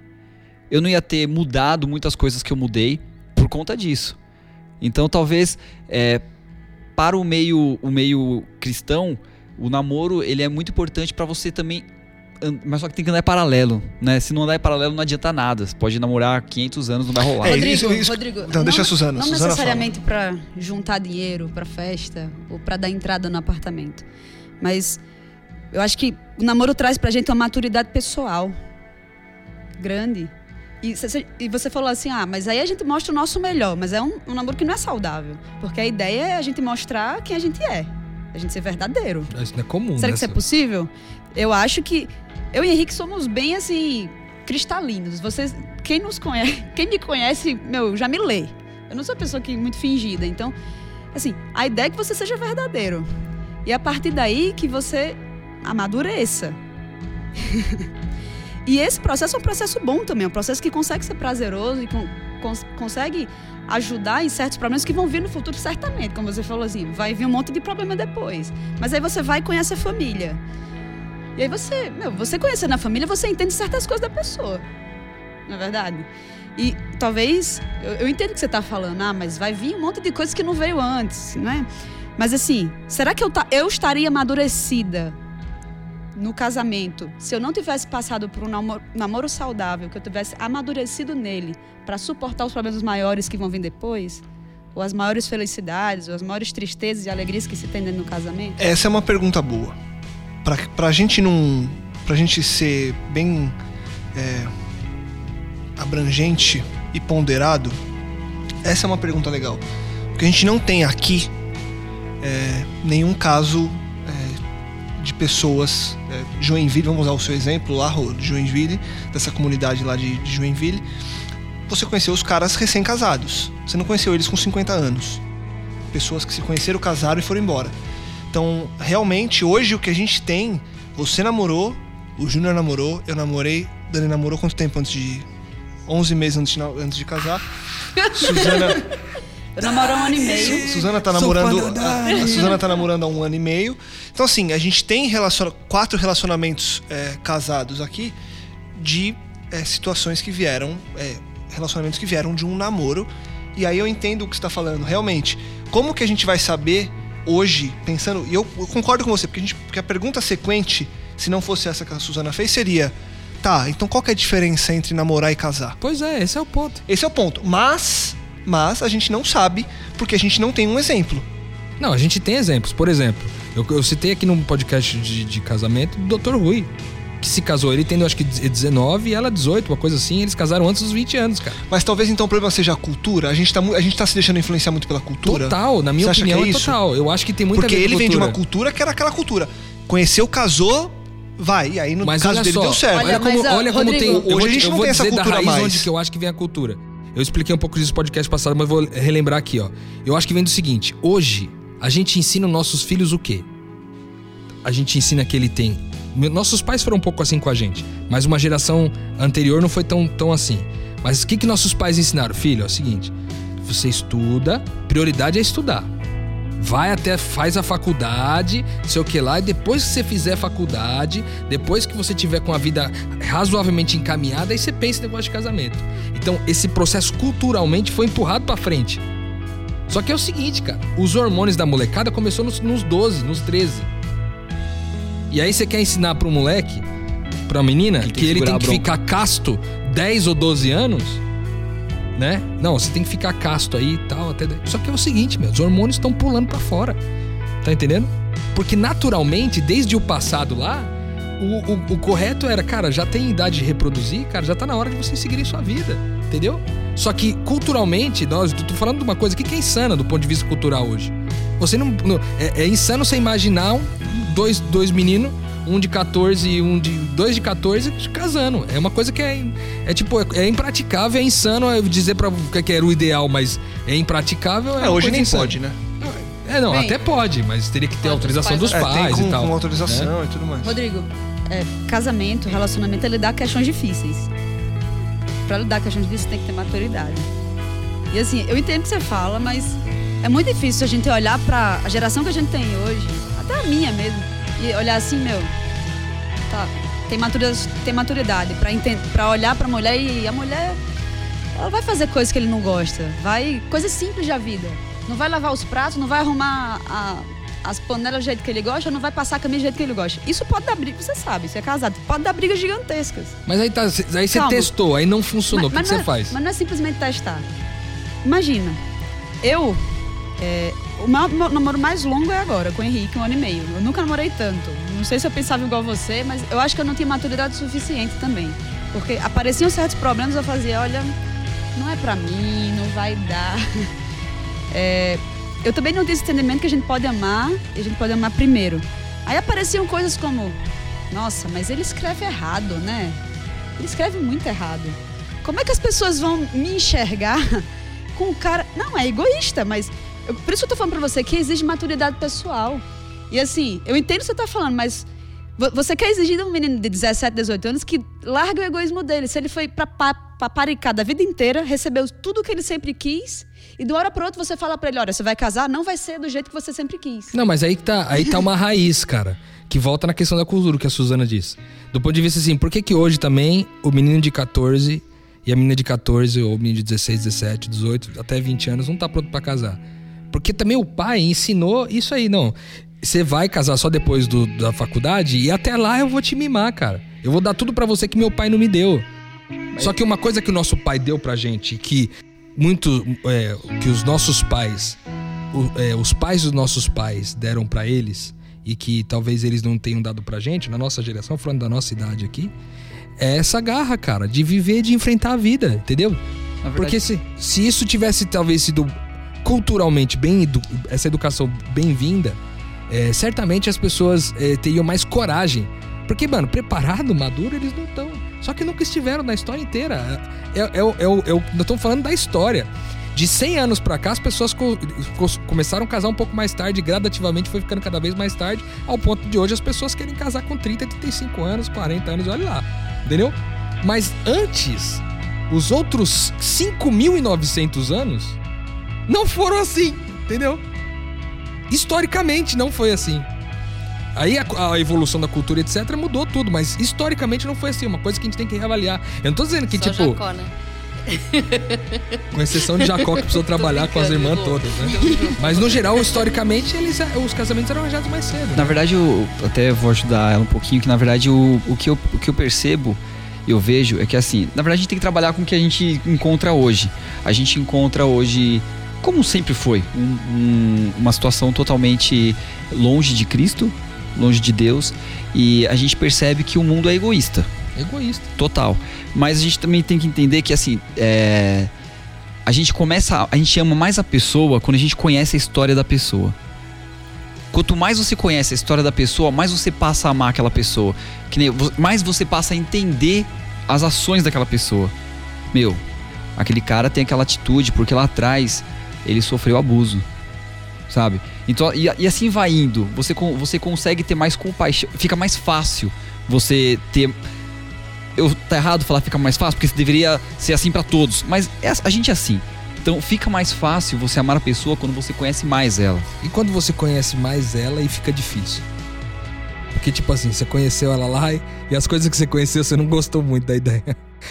Eu não ia ter mudado muitas coisas que eu mudei por conta disso. Então talvez é, para o meio, o meio cristão, o namoro, ele é muito importante pra você também mas só que tem que andar em paralelo, né? Se não andar em paralelo não adianta nada. Você pode namorar 500 anos, não vai rolar. É, Rodrigo, isso- isso- Rodrigo. Não, deixa a Suzana, Não Suzana necessariamente pra juntar dinheiro pra festa ou pra dar entrada no apartamento. Mas eu acho que o namoro traz pra gente uma maturidade pessoal grande. E cê- e você falou assim, ah, mas aí a gente mostra o nosso melhor. Mas é um, um namoro que não é saudável. Porque a ideia é a gente mostrar quem a gente é. A gente ser verdadeiro. Isso não é comum, Será né? que isso é possível? Eu acho que eu e Henrique somos bem assim cristalinos. Vocês, quem nos conhece, quem me conhece, meu, já me lê. Eu não sou uma pessoa que muito fingida, então, assim, a ideia é que você seja verdadeiro. E a partir daí que você amadureça. e esse processo é um processo bom também, é um processo que consegue ser prazeroso e con- cons- consegue ajudar em certos problemas que vão vir no futuro certamente, como você falou assim, vai vir um monte de problema depois. Mas aí você vai e conhece a família. E aí você, meu, você conhecendo a família, você entende certas coisas da pessoa. Não é verdade? E talvez, eu, eu entendo o que você está falando, ah, mas vai vir um monte de coisas que não veio antes, né? Mas assim, será que eu, ta- eu estaria amadurecida no casamento se eu não tivesse passado por um namoro, namoro saudável, que eu tivesse amadurecido nele para suportar os problemas maiores que vão vir depois? Ou as maiores felicidades, ou as maiores tristezas e alegrias que se tem dentro do casamento? Essa é uma pergunta boa. Pra, pra gente não. Pra gente ser bem é, abrangente e ponderado, essa é uma pergunta legal. Porque a gente não tem aqui é, nenhum caso é, de pessoas. É, Joinville, vamos usar o seu exemplo lá, de Joinville, dessa comunidade lá de, de Joinville. Você conheceu os caras recém-casados. Você não conheceu eles com 50 anos. Pessoas que se conheceram, casaram e foram embora. Então, realmente, hoje o que a gente tem, você namorou, o Júnior namorou, eu namorei, Dani namorou quanto tempo antes de. 11 meses antes de, antes de casar. Suzana, Eu namoro há um ano e meio. Su- Suzana tá namorando. A, a Suzana tá namorando há um ano e meio. Então, assim, a gente tem relaciona- quatro relacionamentos é, casados aqui de é, situações que vieram. é, relacionamentos que vieram de um namoro. E aí eu entendo o que você tá falando. Realmente, como que a gente vai saber hoje, pensando. E eu, eu concordo com você, porque a, gente, porque a pergunta sequente, se não fosse essa que a Suzana fez, seria. Tá, então qual que é a diferença entre namorar e casar? Pois é, esse é o ponto. Esse é o ponto. Mas, mas a gente não sabe porque a gente não tem um exemplo. Não, a gente tem exemplos. Por exemplo, eu, eu citei aqui num podcast de, de casamento do Dr. Rui, que se casou. Ele tendo acho que 19 e ela 18, uma coisa assim. Eles casaram antes dos 20 anos, cara. Mas talvez então o problema seja a cultura. A gente tá, a gente tá se deixando influenciar muito pela cultura. Total, na minha Você opinião, é é isso? total. Eu acho que tem muita Porque a ver ele com vem de uma cultura. cultura que era aquela cultura. Conheceu, casou, vai. E aí no Mas caso dele só, deu certo. olha, Olha, como, mas, olha como tem. hoje a te- gente eu não vou tem essa dizer da cultura raiz mais. onde que eu acho que vem a cultura. Eu expliquei um pouco disso no podcast passado, mas vou relembrar aqui, ó. Eu acho que vem do seguinte: hoje, a gente ensina os nossos filhos o quê? A gente ensina que ele tem. Nossos pais foram um pouco assim com a gente, mas uma geração anterior não foi tão, tão assim. Mas o que, que nossos pais ensinaram? Filho, é o seguinte: você estuda, prioridade é estudar. Vai até, faz a faculdade, sei o que lá, e depois que você fizer faculdade, depois que você tiver com a vida razoavelmente encaminhada, aí você pensa em negócio de casamento. Então, esse processo culturalmente foi empurrado pra frente. Só que é o seguinte, cara, os hormônios da molecada começou nos, nos 12, nos 13. E aí você quer ensinar pro moleque, pra menina, Ele tem que, que ele tem que ficar casto 10 ou 12 anos, né? Não, você tem que ficar casto aí e tal. Até... Só que é o seguinte, meu, os hormônios estão pulando pra fora. Tá entendendo? Porque naturalmente, desde o passado lá, o, o- o correto era, cara, já tem idade de reproduzir, cara, já tá na hora de você seguir sua vida. Entendeu? Só que culturalmente, nós, tô falando de uma coisa aqui que é insana do ponto de vista cultural hoje. Você não. não- é, é insano você imaginar um, dois, dois meninos, um de 14 e um de. dois de 14 casando. É uma coisa que é. É tipo, é, é impraticável, é insano é dizer pra que que era o ideal, mas é impraticável. É, É, hoje nem insana. pode, né? É, não, Bem, até pode, mas teria que ter autorização os dos pais- É, tem pais com, e tal. com né? autorização e tudo mais. Rodrigo, é, casamento, relacionamento é lidar com questões difíceis. Pra lidar com questões difíceis, tem que ter maturidade. E assim, eu entendo o que você fala, mas é muito difícil a gente olhar pra a geração que a gente tem hoje, até a minha mesmo, e olhar assim, meu, tá, tem maturidade, tem maturidade pra, pra olhar pra mulher e a mulher, ela vai fazer coisas que ele não gosta, vai, coisas simples da vida. Não vai lavar os pratos, não vai arrumar a, as panelas do jeito que ele gosta, não vai passar a camisa do jeito que ele gosta. Isso pode dar briga, você sabe, você é casado, pode dar brigas gigantescas. Mas aí, tá, aí você Calma. testou, aí não funcionou. O que, você é- faz? Mas não é simplesmente testar. Imagina, eu. É, o meu, namoro mais longo é agora, com o Henrique, um ano e meio. Eu nunca namorei tanto. Não sei se eu pensava igual você, mas eu acho que eu não tinha maturidade suficiente também. Porque apareciam certos problemas, eu fazia, olha, não é pra mim, não vai dar. É, eu também não tinha esse entendimento que a gente pode amar e a gente pode amar primeiro. Aí apareciam coisas como, nossa, mas ele escreve errado, né? Ele escreve muito errado. Como é que as pessoas vão me enxergar com o cara. Não, é egoísta, mas. Eu- por isso que eu tô falando pra você que exige maturidade pessoal. E assim, eu entendo o que você tá falando, mas. vo- Você quer exigir de um menino de 17, 18 anos que largue o egoísmo dele. Se ele foi pra, pa, paparicada a vida inteira, recebeu tudo que ele sempre quis, e de uma hora pra outra você fala pra ele: olha, você vai casar, não vai ser do jeito que você sempre quis. Não, mas aí tá, aí tá uma raiz, cara. Que volta na questão da cultura que a Suzana disse. Do ponto de vista assim, por que que hoje também o menino de 14 e a menina de 14, ou o menino de 16, 17, 18, até 20 anos não tá pronto pra casar? Porque também o pai ensinou isso aí, não. Você vai casar só depois do- da faculdade e até lá eu vou te mimar, cara. Eu vou dar tudo pra você que meu pai não me deu. Só que uma coisa que o nosso pai deu pra gente, que muito é, que os nossos pais, o- é, os pais dos nossos pais deram pra eles e que talvez eles não tenham dado pra gente, na nossa geração, falando da nossa idade aqui, é essa garra, cara, de viver, de enfrentar a vida, entendeu? Verdade, Porque se, se isso tivesse talvez sido culturalmente bem, edu- essa educação bem-vinda, é, certamente as pessoas é, teriam mais coragem. Porque, mano, preparado, maduro, eles não estão. Só que nunca estiveram na história inteira. É, o- nós estamos falando da história. De 100 anos pra cá, as pessoas co- co- começaram a casar um pouco mais tarde, gradativamente foi ficando cada vez mais tarde, ao ponto de hoje as pessoas querem casar com 30, 35 anos, 40 anos, olha lá. Entendeu? Mas antes, os outros 5.900 anos não foram assim, entendeu? Historicamente não foi assim. Aí a, a evolução da cultura, etc., mudou tudo, mas historicamente não foi assim. Uma coisa que a gente tem que reavaliar. Eu não tô dizendo que, Só tipo, Jacó, né? com exceção de Jacó, que precisou trabalhar com as irmãs todas, né? Mas no geral, historicamente, eles, os casamentos eram arranjados mais cedo. Na verdade, eu até vou ajudar ela um pouquinho, que na verdade o, o, que, eu, o que eu percebo e eu vejo é que assim, na verdade a gente tem que trabalhar com o que a gente encontra hoje. A gente encontra hoje, como sempre foi, um- um- uma situação totalmente longe de Cristo, longe de Deus, e a gente percebe que o mundo é egoísta. Egoísta. Total. Mas a gente também tem que entender que, assim, é, a gente começa. A gente ama mais a pessoa quando a gente conhece a história da pessoa. Quanto mais você conhece a história da pessoa, mais você passa a amar aquela pessoa. Nem, mais você passa a entender as ações daquela pessoa. Meu, aquele cara tem aquela atitude porque lá atrás ele sofreu abuso. Sabe? Então, e, e assim vai indo. Você, você consegue ter mais compaixão. Fica mais fácil você ter eu tá errado falar fica mais fácil, porque deveria ser assim pra todos, mas é- a gente é assim. Então fica mais fácil você amar a pessoa quando você conhece mais ela. E quando você conhece mais ela e fica difícil? Porque, tipo assim, você conheceu ela lá e, e as coisas que você conheceu, você não gostou muito da ideia.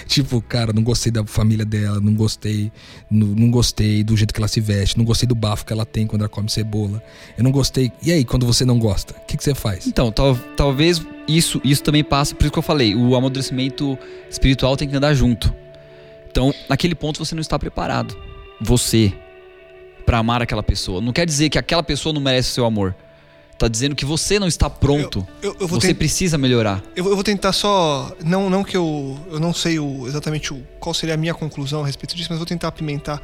Tipo, cara, não gostei da família dela, não gostei, não, não gostei do jeito que ela se veste, não gostei do bafo que ela tem quando ela come cebola. Eu não gostei. E aí, quando você não gosta, o que, que você faz? Então, tal- talvez isso, isso também passe, por isso que eu falei, o amadurecimento espiritual tem que andar junto. Então, naquele ponto você não está preparado. Você pra amar aquela pessoa. Não quer dizer que aquela pessoa não merece seu amor. Tá dizendo que você não está pronto. Eu, eu vou Você tentar. precisa melhorar. Eu, vou- eu vou tentar só. Não, não que eu. Eu não sei o- exatamente o, qual seria a minha conclusão a respeito disso, mas vou tentar apimentar,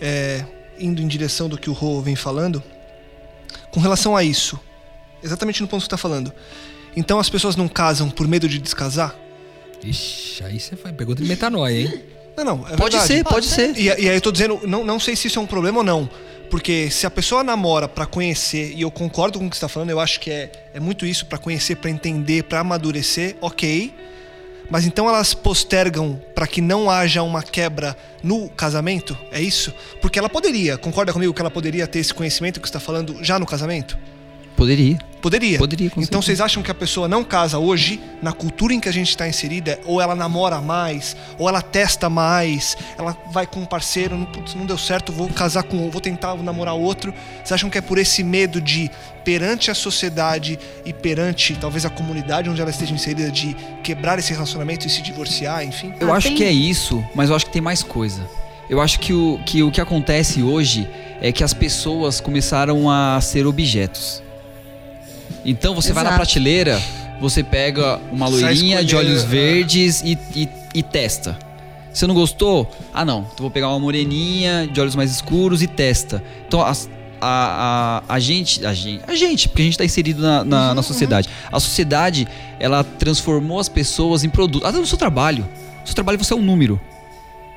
é, indo em direção do que o Rô vem falando. Com relação a isso, exatamente no ponto que você está falando. Então as pessoas não casam por medo de descasar? Ixi, aí você foi, pegou de metanoia, hein? Não, não. É Pode verdade. ser, pode ser. E, e aí eu tô dizendo, não, não sei se isso é um problema ou não. Porque se a pessoa namora pra conhecer, e eu concordo com o que você tá falando, eu acho que é, é muito isso, pra conhecer, pra entender, pra amadurecer, ok. Mas então elas postergam pra que não haja uma quebra no casamento? É isso? Porque ela poderia, concorda comigo que ela poderia ter esse conhecimento que você tá falando já no casamento? Poderia. Poderia. Poderia, com Então certeza. vocês acham que a pessoa não casa hoje, na cultura em que a gente está inserida, ou ela namora mais, ou ela testa mais, ela vai com um parceiro, não, putz, não deu certo, vou casar com, vou tentar namorar outro. Vocês acham que é por esse medo de, perante a sociedade e perante talvez a comunidade onde ela esteja inserida, de quebrar esse relacionamento e se divorciar, enfim? Eu Ah, acho que é isso, mas eu acho que tem mais coisa. Eu acho que o que, o que acontece hoje é que as pessoas começaram a ser objetos. Então você vai na Exato. prateleira, você pega uma loirinha de olhos é. verdes e, e, e testa. Você não gostou? Ah, não. Então vou pegar uma moreninha de olhos mais escuros e testa. Então as- a, a, a gente, a gente, a gente, porque a gente está inserido na, na, na sociedade. A sociedade, ela transformou as pessoas em produtos. Até no seu trabalho. No seu trabalho você é um número.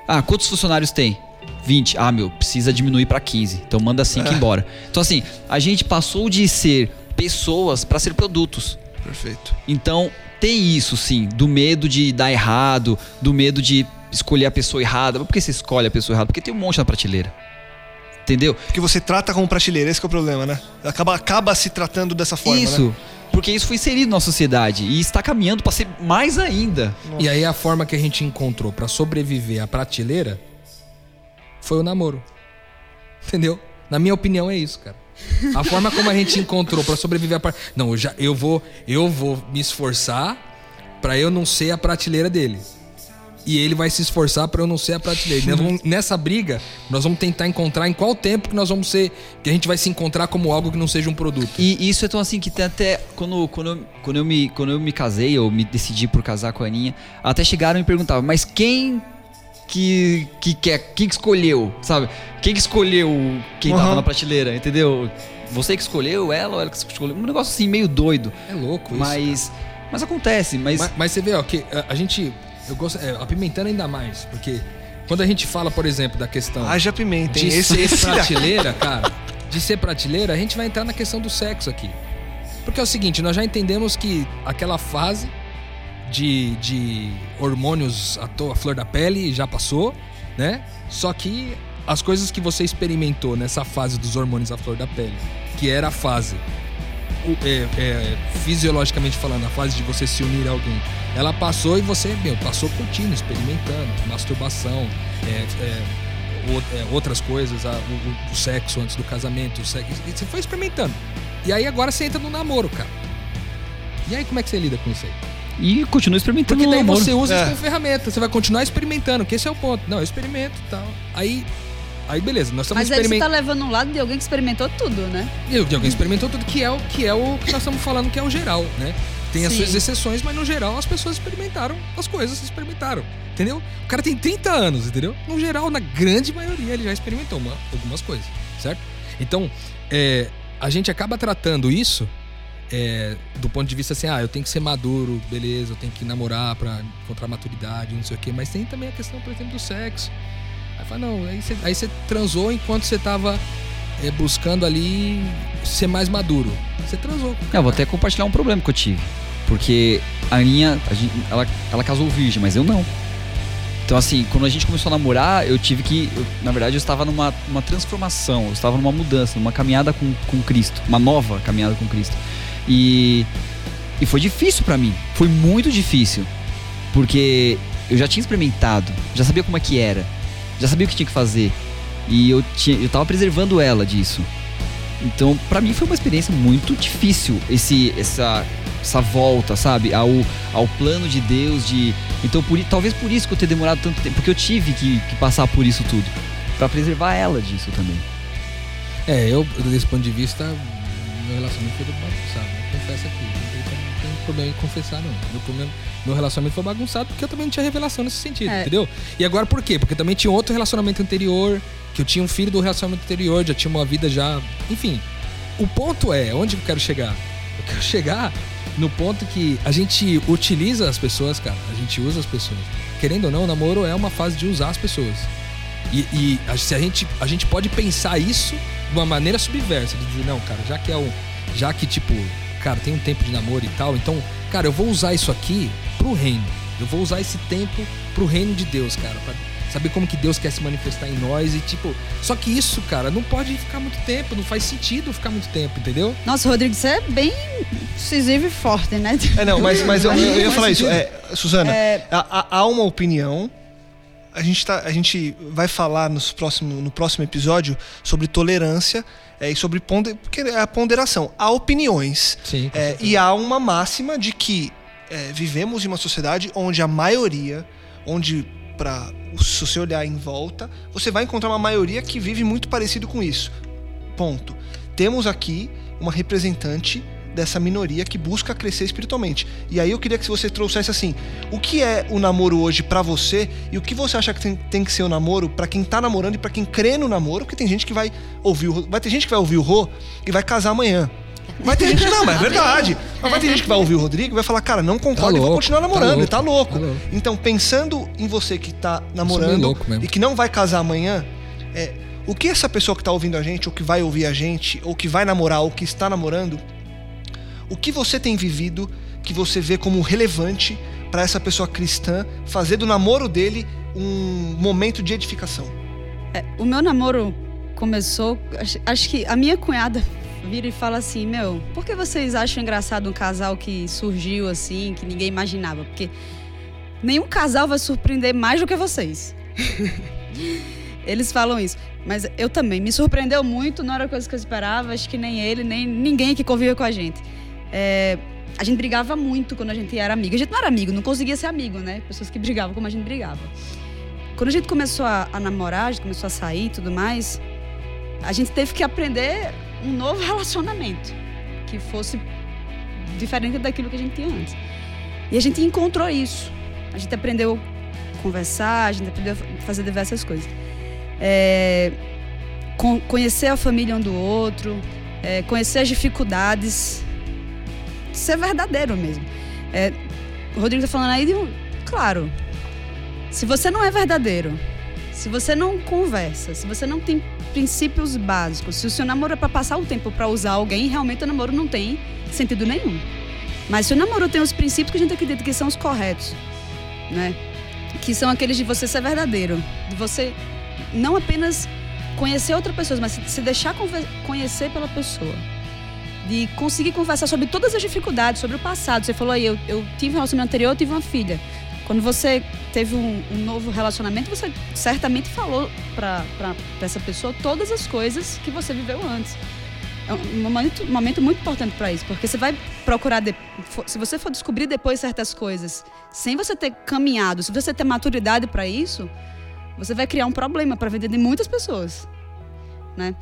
Ah, quantos funcionários tem? 20. Ah, meu, precisa diminuir para 15. Então manda 5 embora. Então assim, a gente passou de ser pessoas para ser produtos. Perfeito. Então, tem isso sim, do medo de dar errado, do medo de escolher a pessoa errada. Mas por que você escolhe a pessoa errada? Porque tem um monte na prateleira. Entendeu? Porque você trata como prateleira, esse que é o problema, né? Acaba, acaba se tratando dessa forma, isso. né? Porque isso foi inserido na sociedade e está caminhando para ser mais ainda. E aí a forma que a gente encontrou pra sobreviver à prateleira foi o namoro. Entendeu? Na minha opinião é isso, cara. A forma como a gente encontrou pra sobreviver à prateleira. Não, eu já eu vou eu vou me esforçar pra eu não ser a prateleira dele. E ele vai se esforçar pra eu não ser a prateleira. Vamos- nessa briga, nós vamos tentar encontrar em qual tempo que nós vamos ser que a gente vai se encontrar como algo que não seja um produto. E isso é tão assim que tem até. Quando, quando, eu, quando, eu me, quando eu me casei, eu me decidi por casar com a Aninha, até chegaram e me perguntavam, mas quem que, que quer. Quem que escolheu? Sabe? Quem que escolheu quem tava Aham. na prateleira? Entendeu? Você que escolheu ela ou ela que escolheu? Um negócio assim meio doido. É louco isso. Mas. Mas acontece, mas. Mas, mas você vê, ó, que a, a gente. Eu gosto. É, apimentando ainda mais, porque quando a gente fala, por exemplo, da questão Haja pimenta, hein? de Esse, ser esse prateleira, cara, de ser prateleira, a gente vai entrar na questão do sexo aqui. Porque é o seguinte, nós já entendemos que aquela fase de, de hormônios à toa, flor da pele, já passou, né? Só que as coisas que você experimentou nessa fase dos hormônios à flor da pele, que era a fase é, é, fisiologicamente falando, a fase de você se unir a alguém, ela passou e você, meu, passou curtindo, experimentando, masturbação, é, é, o- é, outras coisas, a- o, o- sexo antes do casamento, o sexo, você foi experimentando. E aí agora você entra no namoro, cara. E aí como é que você lida com isso aí? E continua experimentando Porque daí você usa É. isso como ferramenta, você vai continuar experimentando, que esse é o ponto. Não, eu experimento e tal. Aí, aí beleza, nós estamos Mas aí você tá experimentando. levando um lado de alguém que experimentou tudo, né? E alguém experimentou tudo que é, o, que é o que nós estamos falando que é o geral, né? Tem as Sim. suas exceções, mas no geral as pessoas experimentaram as coisas, experimentaram. Entendeu? O cara tem 30 anos, entendeu? No geral, na grande maioria, ele já experimentou uma- algumas coisas, certo? Então, é, a gente acaba tratando isso é, do ponto de vista assim, ah, eu tenho que ser maduro, beleza, eu tenho que namorar pra encontrar maturidade, não sei o quê. Mas tem também a questão, por exemplo, do sexo. Aí fala, não, aí você, aí você transou enquanto você tava é, buscando ali ser mais maduro. Você transou. Eu vou até compartilhar um problema que eu tive. Porque a Aninha, a gente- ela, ela casou virgem, mas eu não. Então, assim, quando a gente começou a namorar, eu tive que. eu- na verdade, eu estava numa uma transformação, eu estava numa mudança, numa caminhada com, com Cristo, uma nova caminhada com Cristo. E, e foi difícil pra mim, foi muito difícil. Porque eu já tinha experimentado, já sabia como é que era, já sabia o que tinha que fazer. E eu, tinha, eu tava preservando ela disso. Então, pra mim foi uma experiência muito difícil esse essa essa volta, sabe, ao, ao plano de Deus de então por, talvez por isso que eu tenha demorado tanto tempo, porque eu tive que, que passar por isso tudo Pra preservar ela disso também. É, eu, desse ponto de vista, meu relacionamento foi todo bagunçado. Eu confesso aqui. Não tem, não tem problema em confessar, não. Meu, problema, meu relacionamento foi bagunçado porque eu também não tinha revelação nesse sentido, É. entendeu? E agora por quê? Porque também tinha outro relacionamento anterior, que eu tinha um filho do relacionamento anterior, já tinha uma vida já. Enfim. O ponto é, onde eu quero chegar? Eu quero chegar no ponto que a gente utiliza as pessoas, cara. A gente usa as pessoas. Querendo ou não, o namoro é uma fase de usar as pessoas. E, e a, se a, gente, a gente pode pensar isso de uma maneira subversa, de dizer, não, cara, já que é um. Já que, tipo, cara, tem um tempo de namoro e tal, então, cara, eu vou usar isso aqui pro reino. Eu vou usar esse tempo pro reino de Deus, cara. pra- saber como que Deus quer se manifestar em nós e tipo, só que isso, cara, não pode ficar muito tempo, não faz sentido ficar muito tempo, entendeu? Nossa, Rodrigo, você é bem incisivo e forte, né? É, não, mas, mas eu, eu ia falar isso. É, Suzana, É. há- há uma opinião. A gente, tá, a gente vai falar nos próximo, no próximo episódio sobre tolerância é, e sobre ponder, porque é a ponderação. Há opiniões. Sim. É, e há uma máxima de que é, vivemos em uma sociedade onde a maioria, onde para se você olhar em volta, você vai encontrar uma maioria que vive muito parecido com isso. Ponto. Temos aqui uma representante dessa minoria que busca crescer espiritualmente. E aí eu queria que você trouxesse assim, o que é o namoro hoje pra você e o que você acha que tem, tem que ser o namoro pra quem tá namorando e pra quem crê no namoro, porque tem gente que vai ouvir o, vai ter gente que vai ouvir o Rô e vai casar amanhã. Vai ter gente não, mas é verdade. Mas vai ter gente que vai ouvir o Rodrigo e vai falar, cara, não concordo e vou continuar tá namorando, louco, ele tá louco. tá. Então, pensando em você que tá namorando e que não vai casar amanhã, é, o que essa pessoa que tá ouvindo a gente, ou que vai ouvir a gente, ou que vai namorar, ou que está namorando, o que você tem vivido que você vê como relevante para essa pessoa cristã fazer do namoro dele um momento de edificação? O meu namoro começou. Acho, acho que a minha cunhada vira e fala assim: Meu, por que vocês acham engraçado um casal que surgiu assim, que ninguém imaginava? Porque nenhum casal vai surpreender mais do que vocês. Eles falam isso. Mas eu também. Me surpreendeu muito, não era coisa que eu esperava. Acho que nem ele, nem ninguém que convivia com a gente. É, a gente brigava muito quando a gente era amigo. A gente não era amigo, não conseguia ser amigo, né? Pessoas que brigavam como a gente brigava. Quando a gente começou a, a namorar, a gente começou a sair e tudo mais, a gente teve que aprender um novo relacionamento que fosse diferente daquilo que a gente tinha antes. E a gente encontrou isso. A gente aprendeu a conversar, a gente aprendeu a fazer diversas coisas. É, con- conhecer a família um do outro, é, conhecer as dificuldades, ser verdadeiro mesmo. É, o Rodrigo tá falando aí de. Claro, se você não é verdadeiro, se você não conversa, se você não tem princípios básicos, se o seu namoro é para passar o tempo para usar alguém, realmente o namoro não tem sentido nenhum. Mas se o namoro tem os princípios que a gente acredita que são os corretos, né? Que são aqueles de você ser verdadeiro, de você não apenas conhecer outra pessoa, mas se- deixar conhecer pela pessoa. De conseguir conversar sobre todas as dificuldades, sobre o passado. Você falou aí, eu, eu tive um relacionamento anterior, eu tive uma filha. Quando você teve um, um novo relacionamento, você certamente falou para essa pessoa todas as coisas que você viveu antes. É um momento, um momento muito importante para isso, porque você vai procurar, de- se você for descobrir depois certas coisas, sem você ter caminhado, se você ter maturidade para isso, você vai criar um problema para vida de muitas pessoas, né?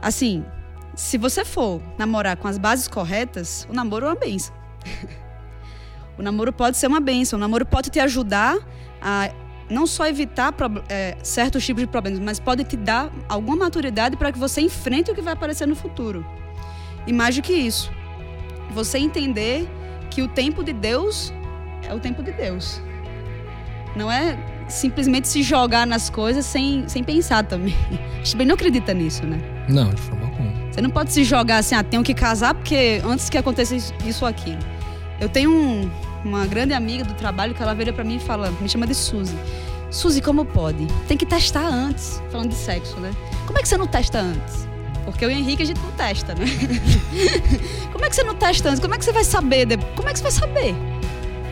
Assim, se você for namorar com as bases corretas, o namoro é uma benção. o namoro pode ser uma benção, o namoro pode te ajudar a não só evitar é, certos tipos de problemas, mas pode te dar alguma maturidade para que você enfrente o que vai aparecer no futuro. E mais do que isso, você entender que o tempo de Deus é o tempo de Deus. Não é simplesmente se jogar nas coisas sem, sem pensar também. A gente também não acredita nisso, né? Não, de forma alguma. Você não pode se jogar assim, ah, tenho que casar porque antes que aconteça isso- ou aquilo. Eu tenho um- uma grande amiga do trabalho que ela vira pra mim e fala, me chama de Suzy. Suzy, como pode? Tem que testar antes, falando de sexo, né? Como é que você não testa antes? Porque eu e o Henrique a gente não testa, né? como é que você não testa antes? Como é que você vai saber? Como é que você vai saber?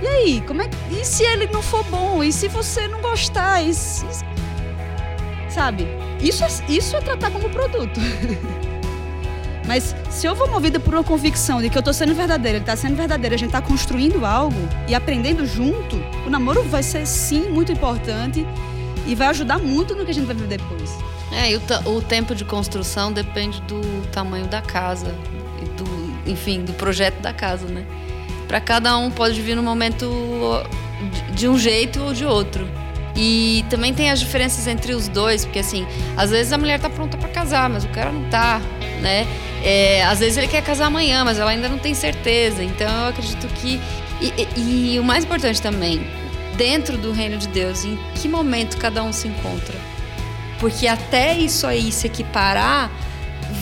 E aí, como é. E se ele não for bom? E se você não gostar? E se... Sabe? Isso é, isso é tratar como produto. Mas se eu vou movida por uma convicção de que eu tô sendo verdadeira, ele tá sendo verdadeiro, a gente tá construindo algo e aprendendo junto, o namoro vai ser sim muito importante e vai ajudar muito no que a gente vai viver depois. É, e o, o tempo de construção depende do tamanho da casa, e do, enfim, do projeto da casa, né? Para cada um pode vir no momento de, de um jeito ou de outro. E também tem as diferenças entre os dois, porque assim, às vezes a mulher tá pronta para casar, mas o cara não tá, né? É, às vezes ele quer casar amanhã, mas ela ainda não tem certeza. Então eu acredito que. E, e- e o mais importante também, dentro do reino de Deus, em que momento cada um se encontra? Porque até isso aí se equiparar,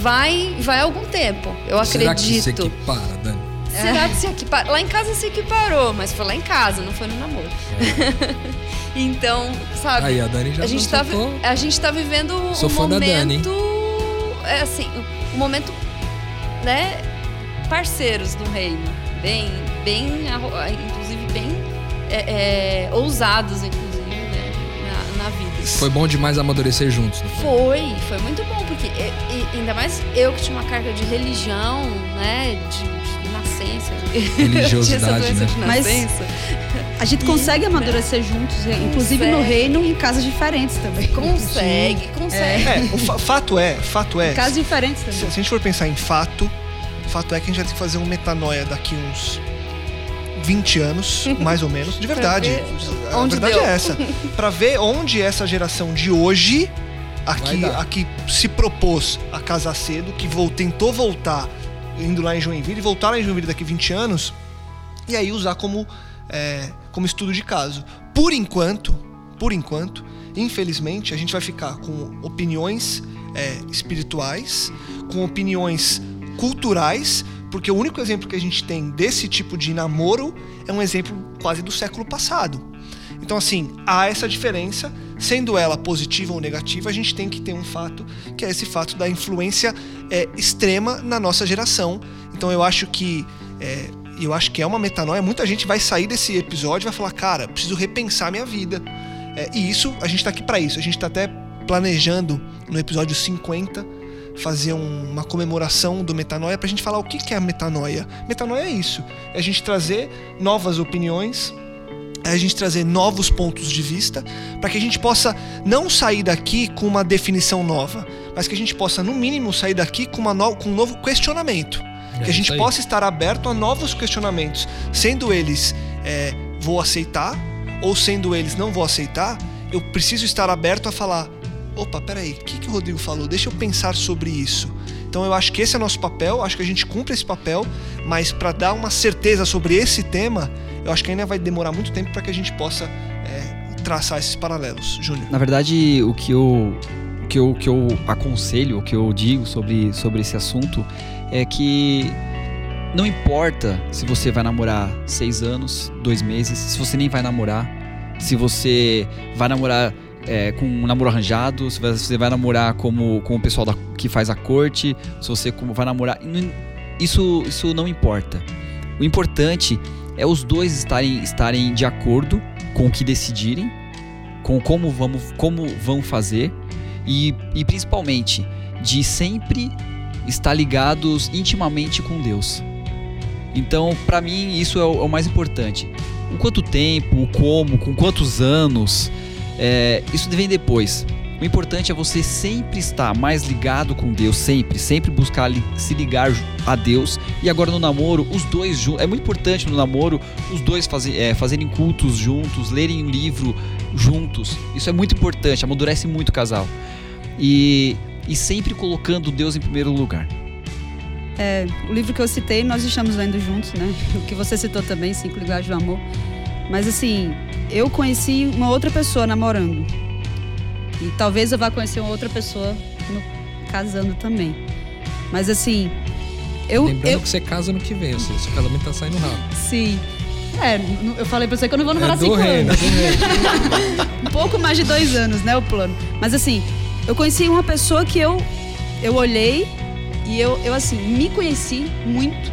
vai, vai algum tempo. Eu Será que se acredito. equipara, Dani? Será que se equiparou? Lá em casa se equiparou, mas foi lá em casa, não foi no namoro. então, sabe? Aí a Dani já a gente tá, a gente tá vivendo um Sou fã da Dani. momento. É assim, um momento, né? Parceiros do reino. Bem, bem, inclusive, bem é, é, ousados, inclusive, né? Na, na vida. Foi bom demais amadurecer juntos. Não foi? Foi, foi muito bom, porque e- e- ainda mais eu que tinha uma carga de religião, né? De, de nascença. de- Religiosidade, tinha essa doença né? de Mas-. A gente consegue amadurecer juntos, é, inclusive no reino em casas diferentes também. Consegue, consegue. É, o fa- fato é, fato é. Em casas diferentes Se, também. se a gente for pensar em fato, fato é que a gente vai ter que fazer um metanoia daqui uns 20 anos, mais ou menos. De verdade. ver A onde verdade deu. é essa. Pra ver onde essa geração de hoje, aqui, Vai dar. aqui se propôs a casar cedo, que vol- tentou voltar indo lá em Joinville, e voltar lá em Joinville daqui 20 anos, e aí usar como, é, como estudo de caso. Por enquanto, por enquanto, infelizmente, a gente vai ficar com opiniões é, espirituais, com opiniões culturais, porque o único exemplo que a gente tem desse tipo de namoro é um exemplo quase do século passado. Então, assim, há essa diferença, sendo ela positiva ou negativa, a gente tem que ter um fato, que é esse fato da influência é, extrema na nossa geração. Então, eu acho que. é, eu acho que é uma metanoia. Muita gente vai sair desse episódio e vai falar, cara, preciso repensar minha vida. É, e isso, a gente tá aqui para isso. A gente tá até planejando no episódio 50 fazer um- uma comemoração do metanoia pra gente falar o que, que é a metanoia. Metanoia é isso. É a gente trazer novas opiniões, é a gente trazer novos pontos de vista, para que a gente possa não sair daqui com uma definição nova, mas que a gente possa, no mínimo, sair daqui com, uma no- com um novo questionamento. É que a gente possa estar aberto a novos questionamentos, sendo eles é, vou aceitar ou sendo eles não vou aceitar, eu preciso estar aberto a falar: opa, peraí, o que, que o Rodrigo falou? Deixa eu pensar sobre isso. Então eu acho que esse é nosso papel, acho que a gente cumpre esse papel, mas para dar uma certeza sobre esse tema, eu acho que ainda vai demorar muito tempo para que a gente possa é, traçar esses paralelos. Júnior. Na verdade, o que eu, o que eu, o que eu aconselho, o que eu digo sobre, sobre esse assunto é que não importa se você vai namorar seis anos, dois meses, se você nem vai namorar, se você vai namorar é, com um namoro arranjado, se você vai namorar como, com o pessoal da- que faz a corte, se você vai namorar. Isso, isso não importa. O importante é os dois estarem, estarem de acordo com o que decidirem com como vamos como vão fazer e, e principalmente de sempre estar ligados intimamente com Deus. Então, para mim, isso é o, é o mais importante. Com quanto tempo, o como, com quantos anos, é, isso vem depois. O importante é você sempre estar mais ligado com Deus, sempre, sempre buscar li- se ligar a Deus. E agora no namoro, os dois juntos. É muito importante no namoro os dois é, fazerem cultos juntos, lerem um livro juntos. Isso é muito importante, amadurece muito o casal. E, e sempre colocando Deus em primeiro lugar. O livro que eu citei, nós estamos lendo juntos, né? O que você citou também, Cinco Linguagens do Amor. Mas assim, eu conheci uma outra pessoa namorando. E talvez eu vá conhecer uma outra pessoa no- casando também. Mas assim, eu. Lembrando eu que você casa no que vem, ou seja, seu casamento tá saindo rápido. sim. É, eu falei pra você que eu não vou namorar É cinco reino, anos. é um pouco mais de dois anos, né, o plano. Mas assim, eu conheci uma pessoa que eu, eu olhei e eu, eu assim, me conheci muito,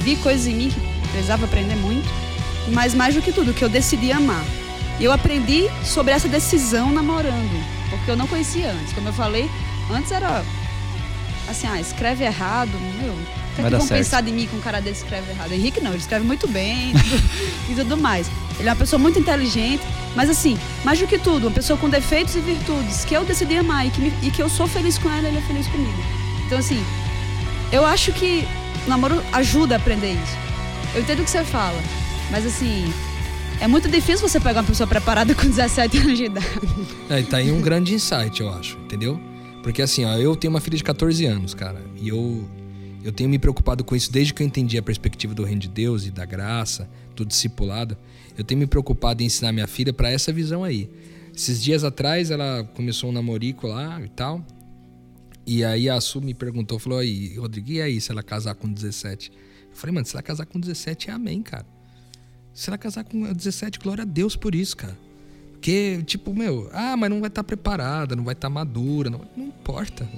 vi coisas em mim que precisava aprender muito, mas mais do que tudo, que eu decidi amar. E eu aprendi sobre essa decisão namorando, porque eu não conhecia antes. Como eu falei, antes era assim, ah, escreve errado, meu. O que, é que vão certo. pensar de mim que um cara desse escreve errado? Henrique não, ele escreve muito bem tudo- e tudo mais. Ele é uma pessoa muito inteligente, mas assim, mais do que tudo, uma pessoa com defeitos e virtudes, que eu decidi amar e que, me- e que eu sou feliz com ela, ele é feliz comigo. Então, assim, eu acho que o namoro ajuda a aprender isso. Eu entendo o que você fala, mas assim, é muito difícil você pegar uma pessoa preparada com 17 anos de idade. É, tá aí um grande insight, eu acho, entendeu? Porque assim, ó, eu tenho uma filha de 14 anos, cara, e eu eu tenho me preocupado com isso desde que eu entendi a perspectiva do reino de Deus e da graça, do discipulado. Eu tenho me preocupado em ensinar minha filha para essa visão aí. Esses dias atrás ela começou um namorico lá e tal. E aí a Su me perguntou, falou aí, Rodrigo, e aí se ela casar com 17? Eu falei, mano, se ela casar com 17, é amém, cara. Se ela casar com 17, glória a Deus por isso, cara. Porque, tipo, meu, ah, mas não vai estar preparada, não vai estar madura. Não, não importa.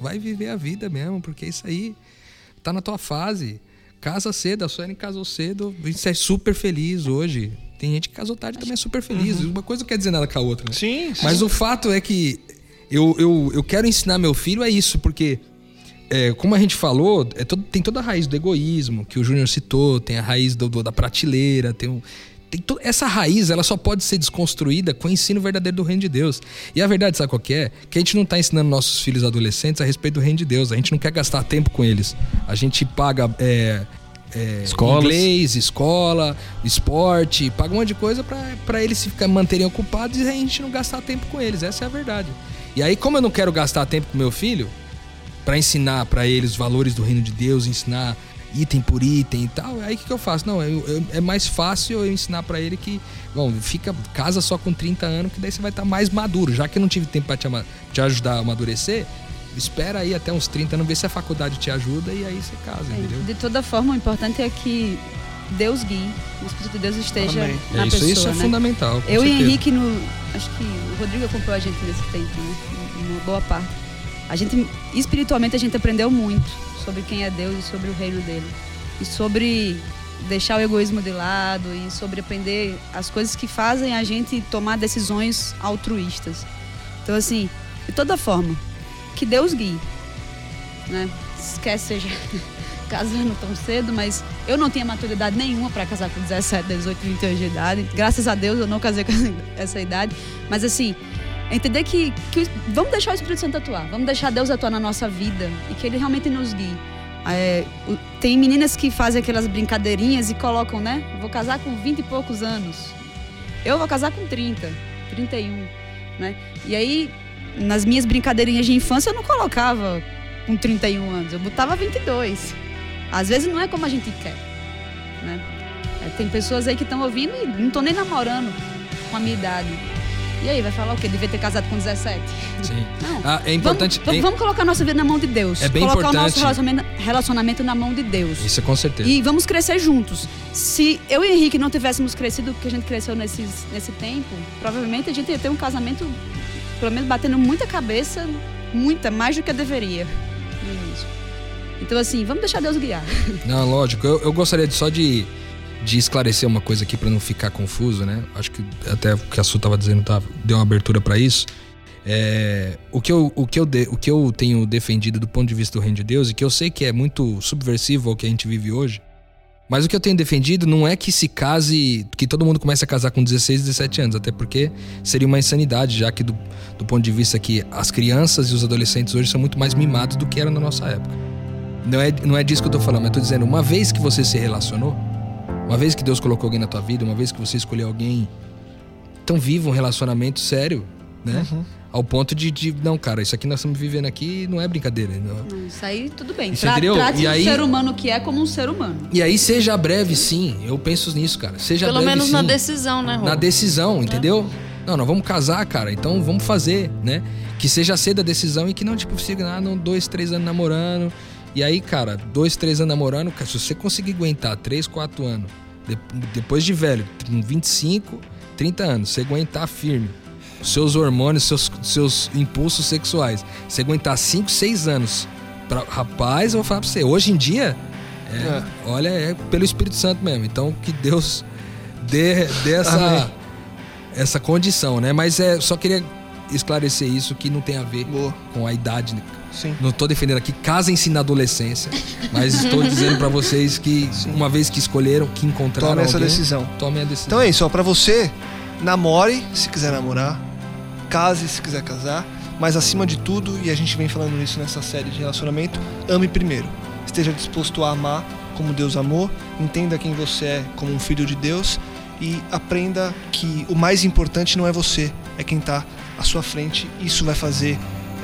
Vai viver a vida mesmo, porque isso aí tá na tua fase. Casa cedo, a Suelen casou cedo, você é super feliz hoje. Tem gente que casou tarde também é super feliz. Uma coisa não quer dizer nada com a outra, né? Sim, sim. Mas o fato é que eu, eu, eu quero ensinar meu filho é isso, porque, é, como a gente falou, é todo- tem toda a raiz do egoísmo, que o Júnior citou, tem a raiz do, do- da prateleira, tem um. Tem essa raiz, ela só pode ser desconstruída com o ensino verdadeiro do reino de Deus. E a verdade, sabe qual que é? Que a gente não está ensinando nossos filhos adolescentes a respeito do reino de Deus. A gente não quer gastar tempo com eles. A gente paga é, é, inglês, escola, esporte, paga um monte de coisa pra eles se ficar, manterem ocupados e a gente não gastar tempo com eles. Essa é a verdade. E aí, como eu não quero gastar tempo com meu filho, pra ensinar pra eles os valores do reino de Deus, ensinar item por item e tal, aí o que, que eu faço? Não, eu- eu- é mais fácil eu ensinar pra ele que, bom, fica casa só com 30 anos, que daí você vai estar mais maduro. Já que eu não tive tempo pra te, te ajudar a amadurecer, espera aí até uns 30 anos, ver se a faculdade te ajuda e aí você casa, entendeu? De toda forma, o importante é que Deus guie, o Espírito de Deus esteja Amém. na É, isso, pessoa, isso é né? fundamental. Eu e certeza. Henrique, no, acho que o Rodrigo acompanhou a gente nesse tempo, né? Uma boa parte. A gente, espiritualmente, a gente aprendeu muito sobre quem é Deus e sobre o reino dele. E sobre deixar o egoísmo de lado e sobre aprender as coisas que fazem a gente tomar decisões altruístas. Então, assim, de toda forma, que Deus guie, né? Esquece seja casando tão cedo, mas eu não tinha maturidade nenhuma para casar com 17, 18, 20 anos de idade. Graças a Deus eu não casei com essa idade. Mas assim, entender que, que vamos deixar o Espírito Santo atuar, vamos deixar Deus atuar na nossa vida e que Ele realmente nos guie. É, tem meninas que fazem aquelas brincadeirinhas e colocam, né? Vou casar com 20 e poucos anos. Eu vou casar com 30, 31, né? E aí, nas minhas brincadeirinhas de infância, eu não colocava com 31 anos, eu botava 22. Às vezes não é como a gente quer, né? É, Tem pessoas aí que estão ouvindo e não estão nem namorando com a minha idade. E aí, vai falar o quê? Devia ter casado com 17? Sim. Não. Ah, é importante. Vamos, vamos- vamos colocar a nossa vida na mão de Deus. É bem colocar o nosso importante. relacionamento, relacionamento na mão de Deus. Isso é com certeza. E vamos crescer juntos. Se eu e Henrique não tivéssemos crescido o que a gente cresceu nesses, nesse tempo, provavelmente a gente ia ter um casamento, pelo menos batendo muita cabeça, muita, mais do que deveria início. Então, assim, vamos deixar Deus guiar. Não, lógico. Eu, eu gostaria de- só de, de esclarecer uma coisa aqui pra não ficar confuso, né? Acho que até o que a Su tava dizendo tá, deu uma abertura pra isso. É, o, que eu, o, que eu de- o que eu tenho defendido do ponto de vista do reino de Deus, e que eu sei que é muito subversivo ao que a gente vive hoje, mas o que eu tenho defendido não é que se case, que todo mundo comece a casar com 16, 17 anos, até porque seria uma insanidade, já que do, do ponto de vista que as crianças e os adolescentes hoje são muito mais mimados do que era na nossa época. Não é, não é disso que eu tô falando, mas eu tô dizendo, uma vez que você se relacionou, uma vez que Deus colocou alguém na tua vida, uma vez que você escolheu alguém, então viva um relacionamento sério, né? Uhum. Ao ponto de, de, não, cara, isso aqui nós estamos vivendo aqui não é brincadeira. Não. Não, Isso aí, tudo bem. Isso, Tra entendeu? Trate E o aí- ser humano que é como um ser humano. E aí seja breve, sim. Eu penso nisso, cara. Seja Pelo breve, menos na sim. decisão, né, Rô? na decisão, entendeu? Não, nós vamos casar, cara, então vamos fazer, né? Que seja cedo a decisão e que não, tipo, siga ah, não, dois, três anos namorando. E aí, cara, dois, três anos namorando, se você conseguir aguentar três, quatro anos, de- depois de velho, com 25, 30 anos, você aguentar firme, seus hormônios, seus, seus impulsos sexuais, você aguentar 5, 6 anos, pra, rapaz, eu vou falar pra você, hoje em dia, é, É. olha, é pelo Espírito Santo mesmo. Então, que Deus dê, dê essa, essa condição, né? Mas é, só queria esclarecer isso que não tem a ver Boa. com a idade. Sim. Não tô defendendo aqui, casem-se na adolescência, mas estou dizendo pra vocês que Sim. uma vez que escolheram, que encontraram Tome essa alguém, decisão. tomem a decisão. Então é isso, ó, pra você, namore se quiser namorar, case se quiser casar, mas acima de tudo, e a gente vem falando isso nessa série de relacionamento, ame primeiro. Esteja disposto a amar como Deus amou, entenda quem você é como um filho de Deus e aprenda que o mais importante não é você, é quem tá à sua frente. Isso vai fazer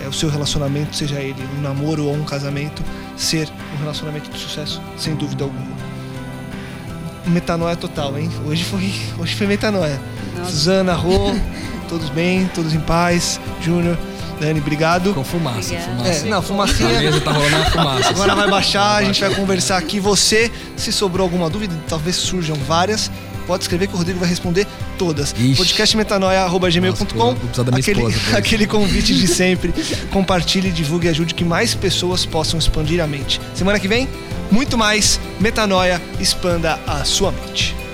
é, o seu relacionamento, seja ele um namoro ou um casamento, ser um relacionamento de sucesso, sem dúvida alguma. Metanoia total, hein? Hoje foi, hoje foi metanoia. Nossa. Suzana, Rô, todos bem, todos em paz, Júnior. Dani, obrigado. Com fumaça, Obrigada. fumaça. É, não, A fumacinha. mesa tá rolando uma fumaça. Agora vai baixar, a gente vai conversar aqui. Você, se sobrou alguma dúvida, talvez surjam várias, pode escrever que o Rodrigo vai responder todas. Podcastmetanoia.gmail.com aquele, esposa aquele convite de sempre. Compartilhe, divulgue e ajude que mais pessoas possam expandir a mente. Semana que vem, muito mais Metanoia, expanda a sua mente.